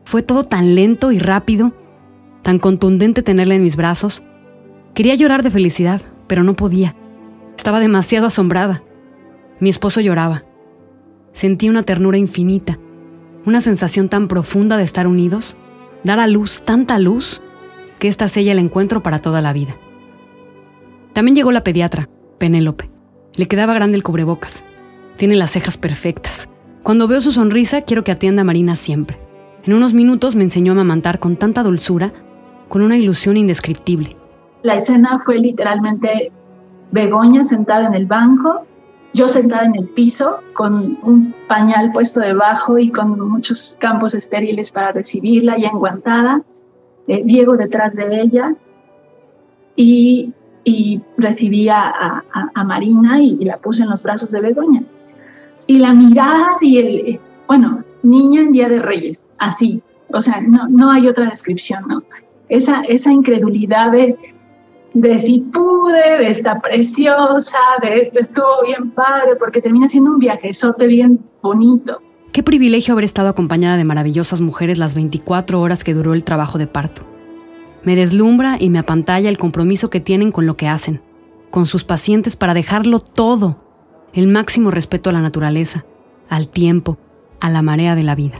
Fue todo tan lento y rápido, tan contundente tenerla en mis brazos. Quería llorar de felicidad, pero no podía. Estaba demasiado asombrada. Mi esposo lloraba. Sentí una ternura infinita, una sensación tan profunda de estar unidos, dar a luz tanta luz, que esta sella el encuentro para toda la vida. También llegó la pediatra, Penélope. Le quedaba grande el cubrebocas. Tiene las cejas perfectas. Cuando veo su sonrisa, quiero que atienda a Marina siempre. En unos minutos me enseñó a amamantar con tanta dulzura, con una ilusión indescriptible. La escena fue literalmente Begoña sentada en el banco, yo sentada en el piso con un pañal puesto debajo y con muchos campos estériles para recibirla, ya enguantada, eh, Diego detrás de ella y y recibí a, Marina y, la puse en los brazos de Begoña. Y la mirada y el, bueno, niña en Día de Reyes, así, o sea, no, no hay otra descripción, ¿no? Esa, esa incredulidad de, de si pude, de esta preciosa, de esto estuvo bien padre, porque termina siendo un viajezote bien bonito. Qué privilegio haber estado acompañada de maravillosas mujeres las 24 horas que duró el trabajo de parto. Me deslumbra y me apantalla el compromiso que tienen con lo que hacen, con sus pacientes para dejarlo todo, el máximo respeto a la naturaleza, al tiempo, a la marea de la vida.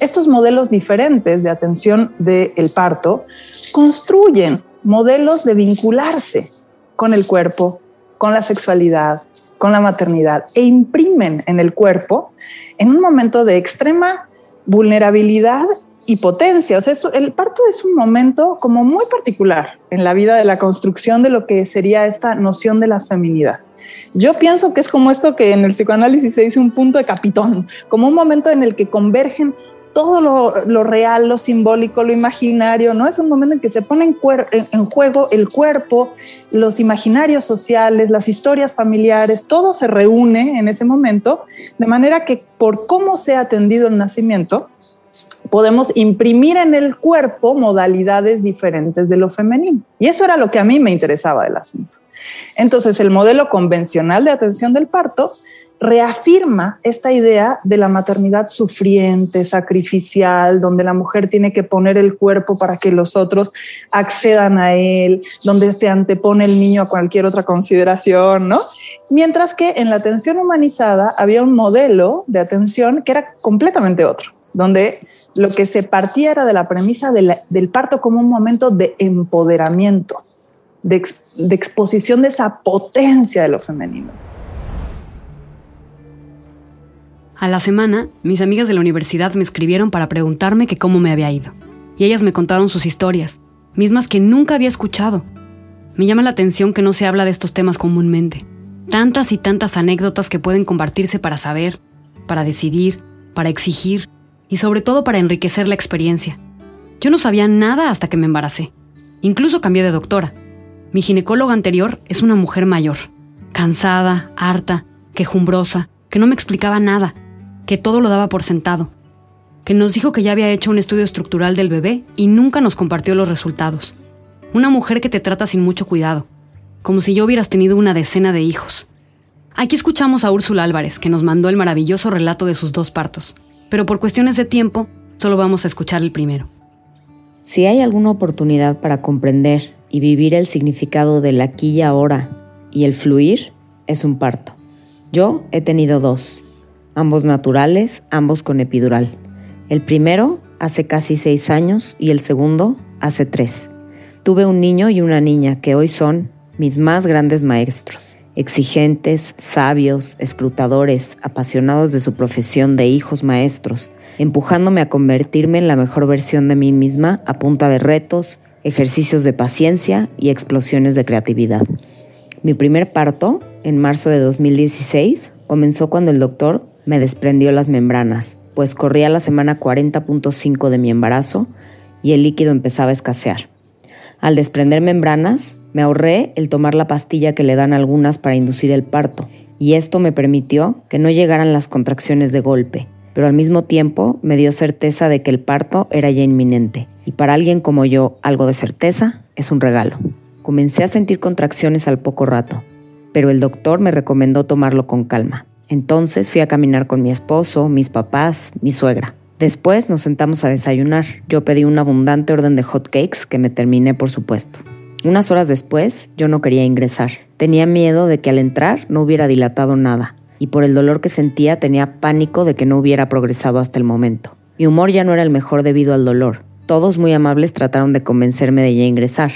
Estos modelos diferentes de atención del parto construyen modelos de vincularse con el cuerpo, con la sexualidad, con la maternidad e imprimen en el cuerpo en un momento de extrema vulnerabilidad y potencia. O sea, el parto es un momento como muy particular en la vida de la construcción de lo que sería esta noción de la feminidad. Yo pienso que es como esto que en el psicoanálisis se dice un punto de capitón, como un momento en el que convergen todo lo, real, lo simbólico, lo imaginario, ¿no? Es un momento en que se pone en, juego el cuerpo, los imaginarios sociales, las historias familiares, todo se reúne en ese momento, de manera que por cómo se ha atendido el nacimiento, podemos imprimir en el cuerpo modalidades diferentes de lo femenino. Y eso era lo que a mí me interesaba del asunto. Entonces, el modelo convencional de atención del parto reafirma esta idea de la maternidad sufriente, sacrificial, donde la mujer tiene que poner el cuerpo para que los otros accedan a él, donde se antepone el niño a cualquier otra consideración, ¿no? Mientras que en la atención humanizada había un modelo de atención que era completamente otro donde lo que se partía era de la premisa del parto como un momento de empoderamiento, de, exposición de esa potencia de lo femenino. A la semana, mis amigas de la universidad me escribieron para preguntarme que cómo me había ido. Y ellas me contaron sus historias, mismas que nunca había escuchado. Me llama la atención que no se habla de estos temas comúnmente. Tantas y tantas anécdotas que pueden compartirse para saber, para decidir, para exigir, y sobre todo para enriquecer la experiencia. Yo no sabía nada hasta que me embaracé. Incluso cambié de doctora. Mi ginecóloga anterior es una mujer mayor, cansada, harta, quejumbrosa, que no me explicaba nada, que todo lo daba por sentado, que nos dijo que ya había hecho un estudio estructural del bebé y nunca nos compartió los resultados. Una mujer que te trata sin mucho cuidado, como si yo hubieras tenido una decena de hijos. Aquí escuchamos a Úrsula Álvarez, que nos mandó el maravilloso relato de sus dos partos pero por cuestiones de tiempo solo vamos a escuchar el primero. Si hay alguna oportunidad para comprender y vivir el significado del aquí y ahora y el fluir, es un parto. Yo he tenido dos, ambos naturales, ambos con epidural. El primero hace casi seis años y el segundo hace tres. Tuve un niño y una niña que hoy son mis más grandes maestros exigentes, sabios, escrutadores, apasionados de su profesión de hijos maestros, empujándome a convertirme en la mejor versión de mí misma a punta de retos, ejercicios de paciencia y explosiones de creatividad. Mi primer parto, en marzo de 2016, comenzó cuando el doctor me desprendió las membranas, pues corría la semana 40.5 de mi embarazo y el líquido empezaba a escasear. Al desprender membranas, me ahorré el tomar la pastilla que le dan algunas para inducir el parto, y esto me permitió que no llegaran las contracciones de golpe, pero al mismo tiempo me dio certeza de que el parto era ya inminente. Y para alguien como yo, algo de certeza es un regalo. Comencé a sentir contracciones al poco rato, pero el doctor me recomendó tomarlo con calma. Entonces fui a caminar con mi esposo, mis papás, mi suegra. Después nos sentamos a desayunar. Yo pedí un abundante orden de hot cakes que me terminé, por supuesto. Unas horas después, yo no quería ingresar. Tenía miedo de que al entrar no hubiera dilatado nada, y por el dolor que sentía tenía pánico de que no hubiera progresado hasta el momento. Mi humor ya no era el mejor debido al dolor. Todos muy amables trataron de convencerme de ingresar.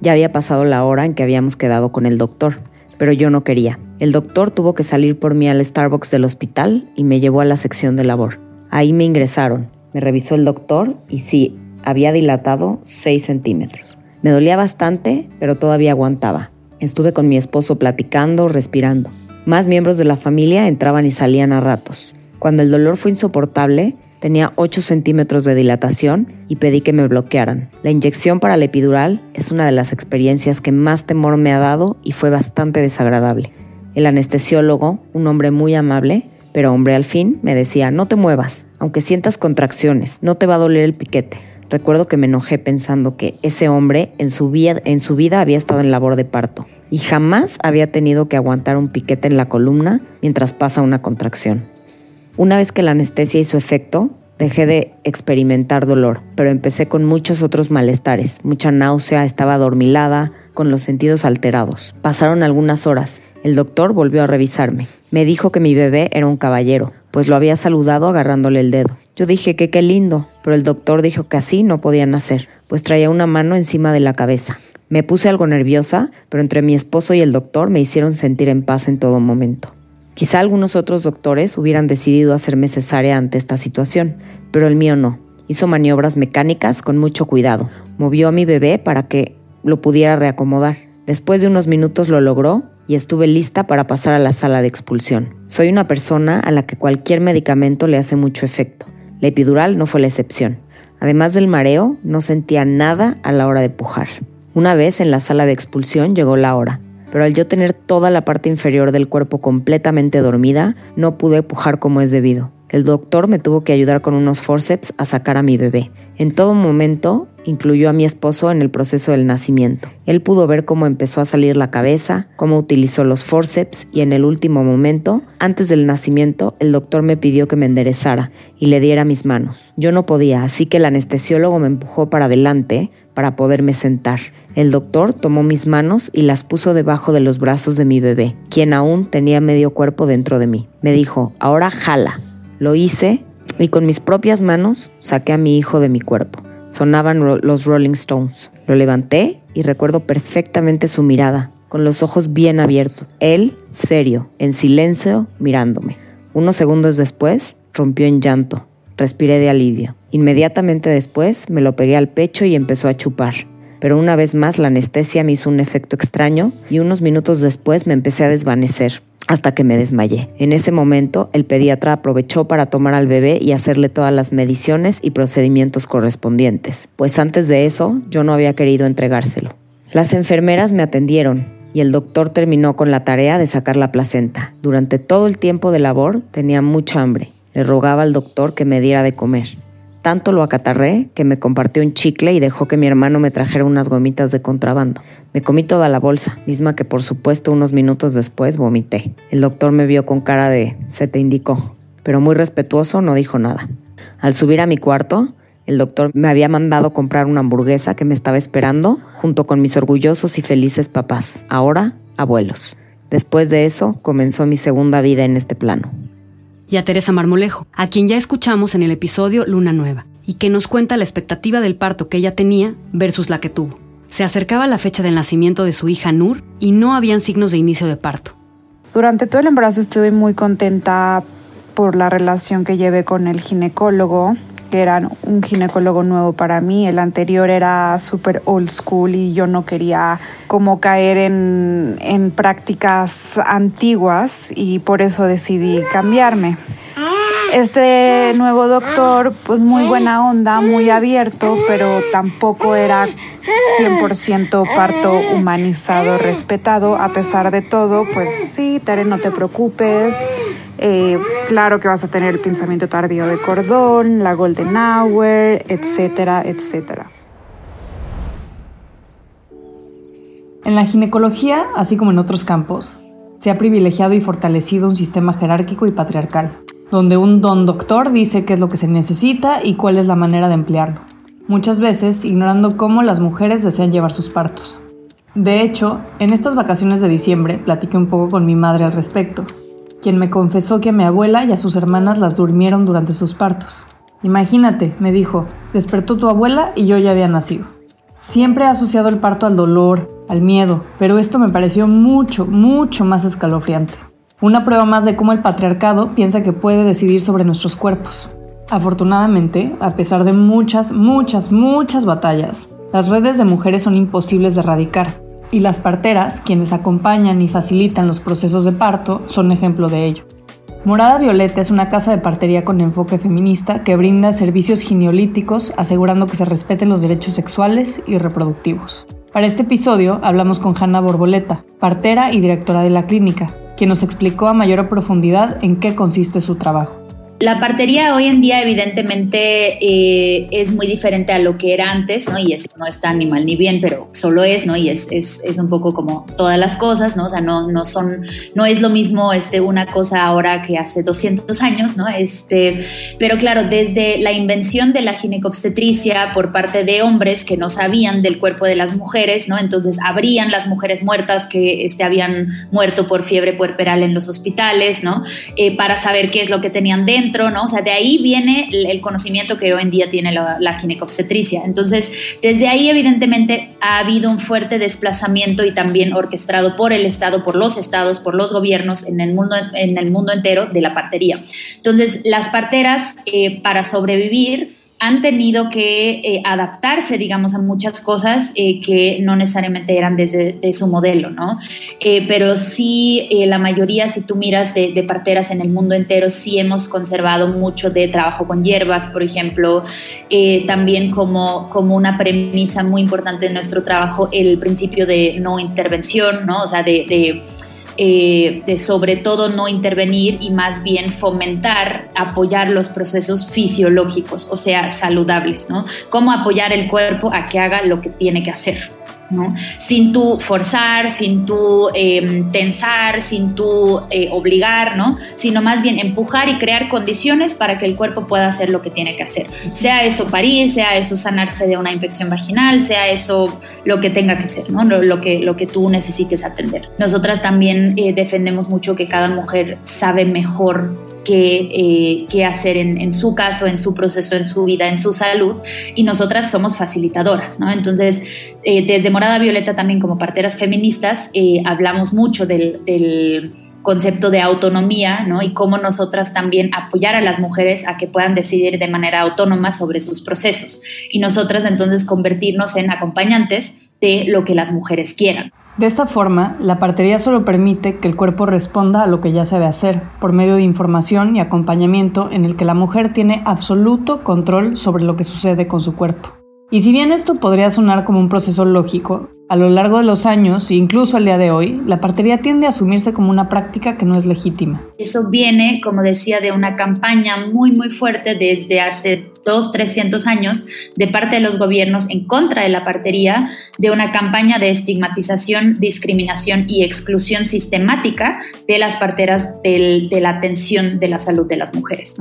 Ya había pasado la hora en que habíamos quedado con el doctor, pero yo no quería. El doctor tuvo que salir por mí al Starbucks del hospital y me llevó a la sección de labor. Ahí me ingresaron. Me revisó el doctor y sí, había dilatado 6 centímetros. Me dolía bastante, pero todavía aguantaba. Estuve con mi esposo platicando, respirando. Más miembros de la familia entraban y salían a ratos. Cuando el dolor fue insoportable, tenía 8 centímetros de dilatación y pedí que me bloquearan. La inyección para la epidural es una de las experiencias que más temor me ha dado y fue bastante desagradable. El anestesiólogo, un hombre muy amable, pero hombre al fin, me decía, no te muevas, aunque sientas contracciones, no te va a doler el piquete. Recuerdo que me enojé pensando que ese hombre en su, vida, había estado en labor de parto y jamás había tenido que aguantar un piquete en la columna mientras pasa una contracción. Una vez que la anestesia hizo efecto, dejé de experimentar dolor, pero empecé con muchos otros malestares, mucha náusea, estaba adormilada, con los sentidos alterados. Pasaron algunas horas. El doctor volvió a revisarme. Me dijo que mi bebé era un caballero, pues lo había saludado agarrándole el dedo. Yo dije que qué lindo, pero el doctor dijo que así no podían hacer, pues traía una mano encima de la cabeza. Me puse algo nerviosa, pero entre mi esposo y el doctor me hicieron sentir en paz en todo momento. Quizá algunos otros doctores hubieran decidido hacerme cesárea ante esta situación, pero el mío no. Hizo maniobras mecánicas con mucho cuidado. Movió a mi bebé para que lo pudiera reacomodar. Después de unos minutos lo logró y estuve lista para pasar a la sala de expulsión. Soy una persona a la que cualquier medicamento le hace mucho efecto. La epidural no fue la excepción. Además del mareo, no sentía nada a la hora de pujar. Una vez en la sala de expulsión llegó la hora, pero al yo tener toda la parte inferior del cuerpo completamente dormida, no pude pujar como es debido. El doctor me tuvo que ayudar con unos forceps a sacar a mi bebé. En todo momento incluyó a mi esposo en el proceso del nacimiento. Él pudo ver cómo empezó a salir la cabeza, cómo utilizó los forceps y en el último momento, antes del nacimiento, el doctor me pidió que me enderezara y le diera mis manos. Yo no podía, así que el anestesiólogo me empujó para adelante para poderme sentar. El doctor tomó mis manos y las puso debajo de los brazos de mi bebé, quien aún tenía medio cuerpo dentro de mí. Me dijo, ahora jala. Lo hice y con mis propias manos saqué a mi hijo de mi cuerpo. Sonaban los Rolling Stones. Lo levanté y recuerdo perfectamente su mirada, con los ojos bien abiertos. Él, serio, en silencio, mirándome. Unos segundos después, rompió en llanto. Respiré de alivio. Inmediatamente después, me lo pegué al pecho y empezó a chupar. Pero una vez más la anestesia me hizo un efecto extraño y unos minutos después me empecé a desvanecer hasta que me desmayé. En ese momento, el pediatra aprovechó para tomar al bebé y hacerle todas las mediciones y procedimientos correspondientes, pues antes de eso yo no había querido entregárselo. Las enfermeras me atendieron y el doctor terminó con la tarea de sacar la placenta. Durante todo el tiempo de labor tenía mucha hambre. Le rogaba al doctor que me diera de comer. Tanto lo acatarré que me compartió un chicle y dejó que mi hermano me trajera unas gomitas de contrabando. Me comí toda la bolsa, misma que por supuesto unos minutos después vomité. El doctor me vio con cara de se te indicó, pero muy respetuoso no dijo nada. Al subir a mi cuarto, el doctor me había mandado comprar una hamburguesa que me estaba esperando junto con mis orgullosos y felices papás, ahora abuelos. Después de eso comenzó mi segunda vida en este plano y a Teresa Marmolejo, a quien ya escuchamos en el episodio Luna Nueva, y que nos cuenta la expectativa del parto que ella tenía versus la que tuvo. Se acercaba la fecha del nacimiento de su hija Nur y no habían signos de inicio de parto. Durante todo el embarazo estuve muy contenta por la relación que llevé con el ginecólogo que era un ginecólogo nuevo para mí. El anterior era súper old school y yo no quería como caer en, en prácticas antiguas y por eso decidí cambiarme. Este nuevo doctor, pues muy buena onda, muy abierto, pero tampoco era 100% parto humanizado, respetado. A pesar de todo, pues sí, Tere, no te preocupes, Eh, claro que vas a tener el pensamiento tardío de cordón, la golden hour, etcétera, etcétera. En la ginecología, así como en otros campos, se ha privilegiado y fortalecido un sistema jerárquico y patriarcal, donde un don doctor dice qué es lo que se necesita y cuál es la manera de emplearlo, muchas veces ignorando cómo las mujeres desean llevar sus partos. De hecho, en estas vacaciones de diciembre platiqué un poco con mi madre al respecto, quien me confesó que a mi abuela y a sus hermanas las durmieron durante sus partos. Imagínate, me dijo, despertó tu abuela y yo ya había nacido. Siempre he asociado el parto al dolor, al miedo, pero esto me pareció mucho, mucho más escalofriante. Una prueba más de cómo el patriarcado piensa que puede decidir sobre nuestros cuerpos. Afortunadamente, a pesar de muchas, muchas, muchas batallas, las redes de mujeres son imposibles de erradicar y las parteras, quienes acompañan y facilitan los procesos de parto, son ejemplo de ello. Morada Violeta es una casa de partería con enfoque feminista que brinda servicios gineolíticos asegurando que se respeten los derechos sexuales y reproductivos. Para este episodio hablamos con Hanna Borboleta, partera y directora de la clínica, quien nos explicó a mayor profundidad en qué consiste su trabajo. La partería hoy en día evidentemente eh, es muy diferente a lo que era antes, ¿no? Y eso no está ni mal ni bien, pero solo es, ¿no? Y es, es, es, un poco como todas las cosas, ¿no? O sea, no, no son, no es lo mismo este, una cosa ahora que hace 200 años, ¿no? Este, pero claro, desde la invención de la ginecobstetricia por parte de hombres que no sabían del cuerpo de las mujeres, ¿no? Entonces abrían las mujeres muertas que este, habían muerto por fiebre puerperal en los hospitales, ¿no? Eh, para saber qué es lo que tenían dentro ¿no? O sea, de ahí viene el conocimiento que hoy en día tiene la, la ginecobstetricia. Entonces, desde ahí evidentemente ha habido un fuerte desplazamiento y también orquestado por el Estado, por los estados, por los gobiernos en el mundo, en el mundo entero de la partería. Entonces, las parteras, eh, para sobrevivir, han tenido que eh, adaptarse, digamos, a muchas cosas eh, que no necesariamente eran desde su modelo, ¿no? Eh, pero sí, la mayoría, si tú miras de, parteras en el mundo entero, sí hemos conservado mucho de trabajo con hierbas, por ejemplo, también como, como una premisa muy importante de nuestro trabajo, el principio de no intervención, ¿no? O sea, de eh, de sobre todo no intervenir y más bien fomentar, apoyar los procesos fisiológicos, o sea, saludables, ¿no? Cómo apoyar el cuerpo a que haga lo que tiene que hacer. Sin tú forzar, sin tú em, tensar, sin tú eh, obligar, ¿no? Sino más bien empujar y crear condiciones para que el cuerpo pueda hacer lo que tiene que hacer. Sea eso parir, sea eso sanarse de una infección vaginal, sea eso lo que tenga que ser, ¿no? Lo, que, lo que tú necesites atender. Nosotras también eh, defendemos mucho que cada mujer sabe mejor qué, eh, hacer en, su caso, en su proceso, en su vida, en su salud, y nosotras somos facilitadoras, ¿no? Entonces, eh, desde Morada Violeta también como parteras feministas, eh, hablamos mucho del, del concepto de autonomía, ¿no? Y cómo nosotras también apoyar a las mujeres a que puedan decidir de manera autónoma sobre sus procesos. Y nosotras entonces convertirnos en acompañantes de lo que las mujeres quieran. De esta forma, la partería solo permite que el cuerpo responda a lo que ya sabe hacer, por medio de información y acompañamiento en el que la mujer tiene absoluto control sobre lo que sucede con su cuerpo. Y si bien esto podría sonar como un proceso lógico, a lo largo de los años, e incluso al día de hoy, la partería tiende a asumirse como una práctica que no es legítima. Eso viene, como decía, de una campaña muy, muy fuerte desde hace dos, trescientos años de parte de los gobiernos en contra de la partería, de una campaña de estigmatización, discriminación y exclusión sistemática de las parteras de la atención de la salud de las mujeres.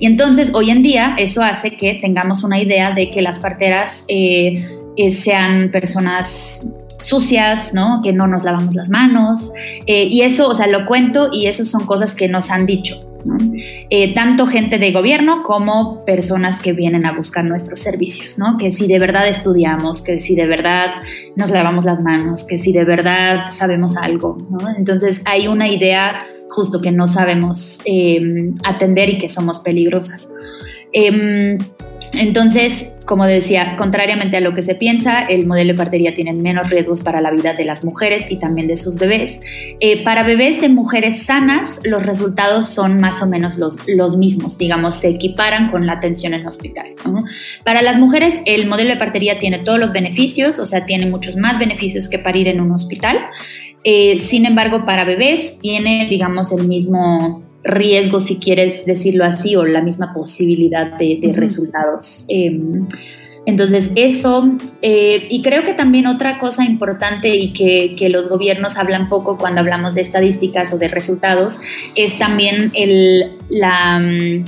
Y entonces, hoy en día, eso hace que tengamos una idea de que las parteras... Eh, eh, sean personas sucias, ¿no? Que no nos lavamos las manos. Eh, y eso, o sea, lo cuento y eso son cosas que nos han dicho. Eh, tanto gente de gobierno como personas que vienen a buscar nuestros servicios, ¿no? Que si de verdad estudiamos, que si de verdad nos lavamos las manos, que si de verdad sabemos algo. Entonces hay una idea justo que no sabemos atender y que somos peligrosas. Em, entonces, como decía, contrariamente a lo que se piensa, el modelo de partería tiene menos riesgos para la vida de las mujeres y también de sus bebés. Eh, para bebés de mujeres sanas, los resultados son más o menos los, los mismos, digamos, se equiparan con la atención en hospital. Para las mujeres, el modelo de partería tiene todos los beneficios, o sea, tiene muchos más beneficios que parir en un hospital. Eh, sin embargo, para bebés tiene, digamos, el mismo riesgo, si quieres decirlo así, o la misma posibilidad de, resultados. Em, entonces, eso, eh, y creo que también otra cosa importante y que, los gobiernos hablan poco cuando hablamos de estadísticas o de resultados, es también el, la, mm,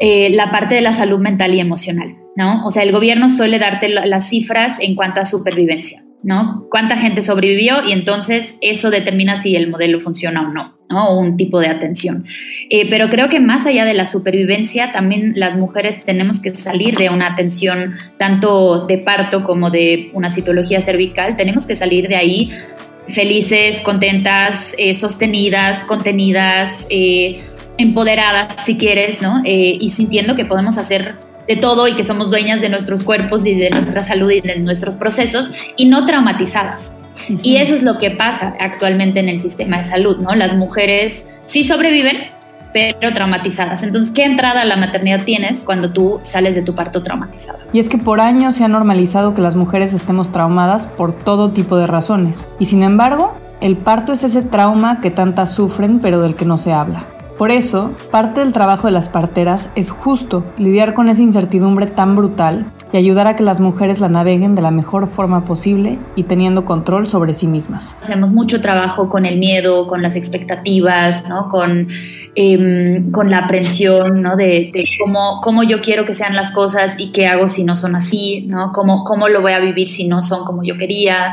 eh, la parte de la salud mental y emocional, ¿no? O sea, el gobierno suele darte las cifras en cuanto a supervivencia. ¿no? ¿Cuánta gente sobrevivió? Y entonces eso determina si el modelo funciona o no, ¿no? O un tipo de atención. Eh, pero creo que más allá de la supervivencia, también las mujeres tenemos que salir de una atención tanto de parto como de una citología cervical, tenemos que salir de ahí felices, contentas, eh, sostenidas, contenidas, eh, empoderadas, si quieres, ¿no? y sintiendo que podemos hacer de todo y que somos dueñas de nuestros cuerpos y de nuestra salud y de nuestros procesos y no traumatizadas. Y eso es lo que pasa actualmente en el sistema de salud, ¿no? Las mujeres sí sobreviven, pero traumatizadas. Entonces, ¿qué entrada a la maternidad tienes cuando tú sales de tu parto traumatizado? Y es que por años se ha normalizado que las mujeres estemos traumadas por todo tipo de razones. Y sin embargo, el parto es ese trauma que tantas sufren, pero del que no se habla. Por eso, parte del trabajo de las parteras es justo lidiar con esa incertidumbre tan brutal y ayudar a que las mujeres la naveguen de la mejor forma posible y teniendo control sobre sí mismas. Hacemos mucho trabajo con el miedo, con las expectativas, ¿no? con, em, con la aprensión ¿no? de, cómo, cómo, yo quiero que sean las cosas y qué hago si no son así, ¿no? cómo, cómo lo voy a vivir si no son como yo quería.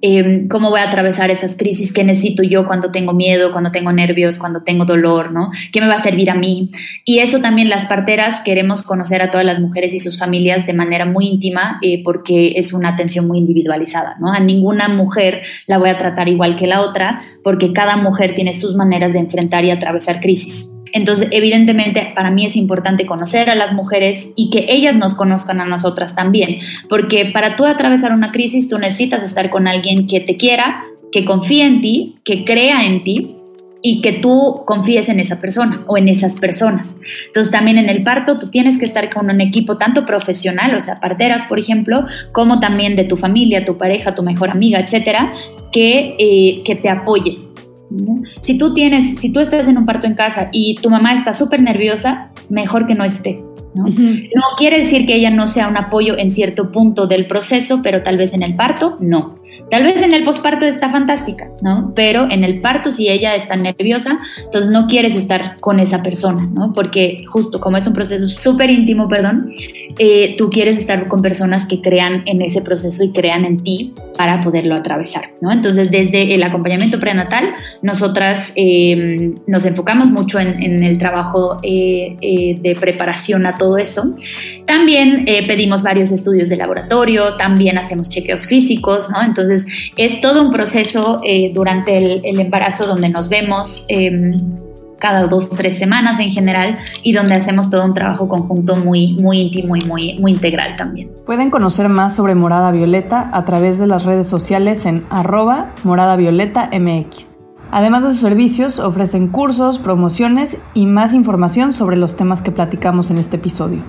Em, cómo voy a atravesar esas crisis, qué necesito yo cuando tengo miedo, cuando tengo nervios, cuando tengo dolor, ¿no? ¿Qué me va a servir a mí? Y eso también las parteras queremos conocer a todas las mujeres y sus familias de manera muy íntima eh, porque es una atención muy individualizada, ¿no? A ninguna mujer la voy a tratar igual que la otra porque cada mujer tiene sus maneras de enfrentar y atravesar crisis. Entonces, evidentemente, para mí es importante conocer a las mujeres y que ellas nos conozcan a nosotras también, porque para tú atravesar una crisis, tú necesitas estar con alguien que te quiera, que confíe en ti, que crea en ti y que tú confíes en esa persona o en esas personas. Entonces también en el parto tú tienes que estar con un equipo tanto profesional, o sea, parteras, por ejemplo, como también de tu familia, tu pareja, tu mejor amiga, etcétera, que, eh, que te apoye, si tú tienes, si tú estás en un parto en casa y tu mamá está súper nerviosa, mejor que no esté. ¿no? no quiere decir que ella no sea un apoyo en cierto punto del proceso, pero tal vez en el parto no. Tal vez en el posparto está fantástica, ¿no? Pero en el parto, si ella está nerviosa, entonces no quieres estar con esa persona, ¿no? Porque justo como es un proceso súper íntimo, perdón, eh, tú quieres estar con personas que crean en ese proceso y crean en ti para poderlo atravesar, ¿no? Entonces, desde el acompañamiento prenatal, nosotras em, nos enfocamos mucho en, el trabajo eh, eh, de preparación a todo eso. También pedimos varios estudios de laboratorio, también hacemos chequeos físicos, ¿no? Entonces, es todo un proceso eh, durante el, embarazo donde nos vemos em, cada dos, tres semanas en general y donde hacemos todo un trabajo conjunto muy, muy íntimo y muy, muy integral también. Pueden conocer más sobre Morada Violeta a través de las redes sociales en arroba Morada Violeta MX. Además de sus servicios, ofrecen cursos, promociones y más información sobre los temas que platicamos en este episodio.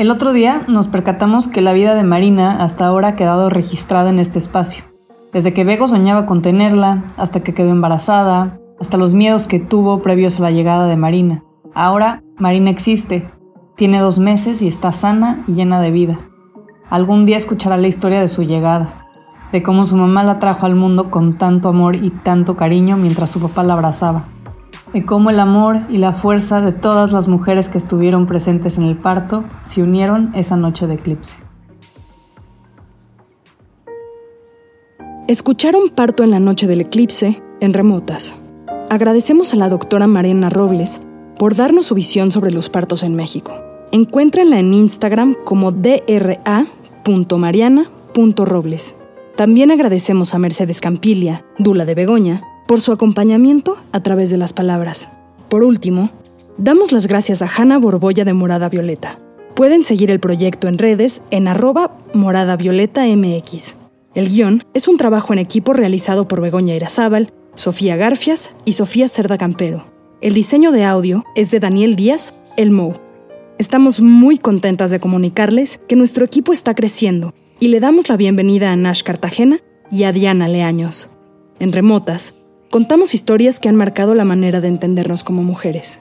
El otro día nos percatamos que la vida de Marina hasta ahora ha quedado registrada en este espacio. Desde que Bego soñaba con tenerla, hasta que quedó embarazada, hasta los miedos que tuvo previos a la llegada de Marina. Ahora, Marina existe, tiene dos meses y está sana y llena de vida. Algún día escuchará la historia de su llegada, de cómo su mamá la trajo al mundo con tanto amor y tanto cariño mientras su papá la abrazaba de cómo el amor y la fuerza de todas las mujeres que estuvieron presentes en el parto se unieron esa noche de eclipse. Escucharon Parto en la noche del eclipse en remotas. Agradecemos a la doctora Mariana Robles por darnos su visión sobre los partos en México. Encuéntrenla en Instagram como dra.mariana.robles. También agradecemos a Mercedes Campilia, Dula de Begoña, por su acompañamiento a través de las palabras. Por último, damos las gracias a Hanna Borbolla de Morada Violeta. Pueden seguir el proyecto en redes en arroba Morada Violeta MX. El guion es un trabajo en equipo realizado por Begoña Irazábal, Sofía Garfias y Sofía Cerda Campero. El diseño de audio es de Daniel Díaz, El Mou. Estamos muy contentas de comunicarles que nuestro equipo está creciendo y le damos la bienvenida a Nash Cartagena y a Diana Leaños. En Remotas, contamos historias que han marcado la manera de entendernos como mujeres.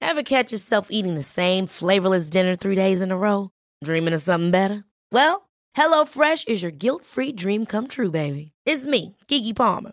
Ever catch yourself eating the same flavorless dinner three days in a row? Dreaming of something better? Well, HelloFresh is your guilt-free dream come true, baby. It's me, Kiki Palmer.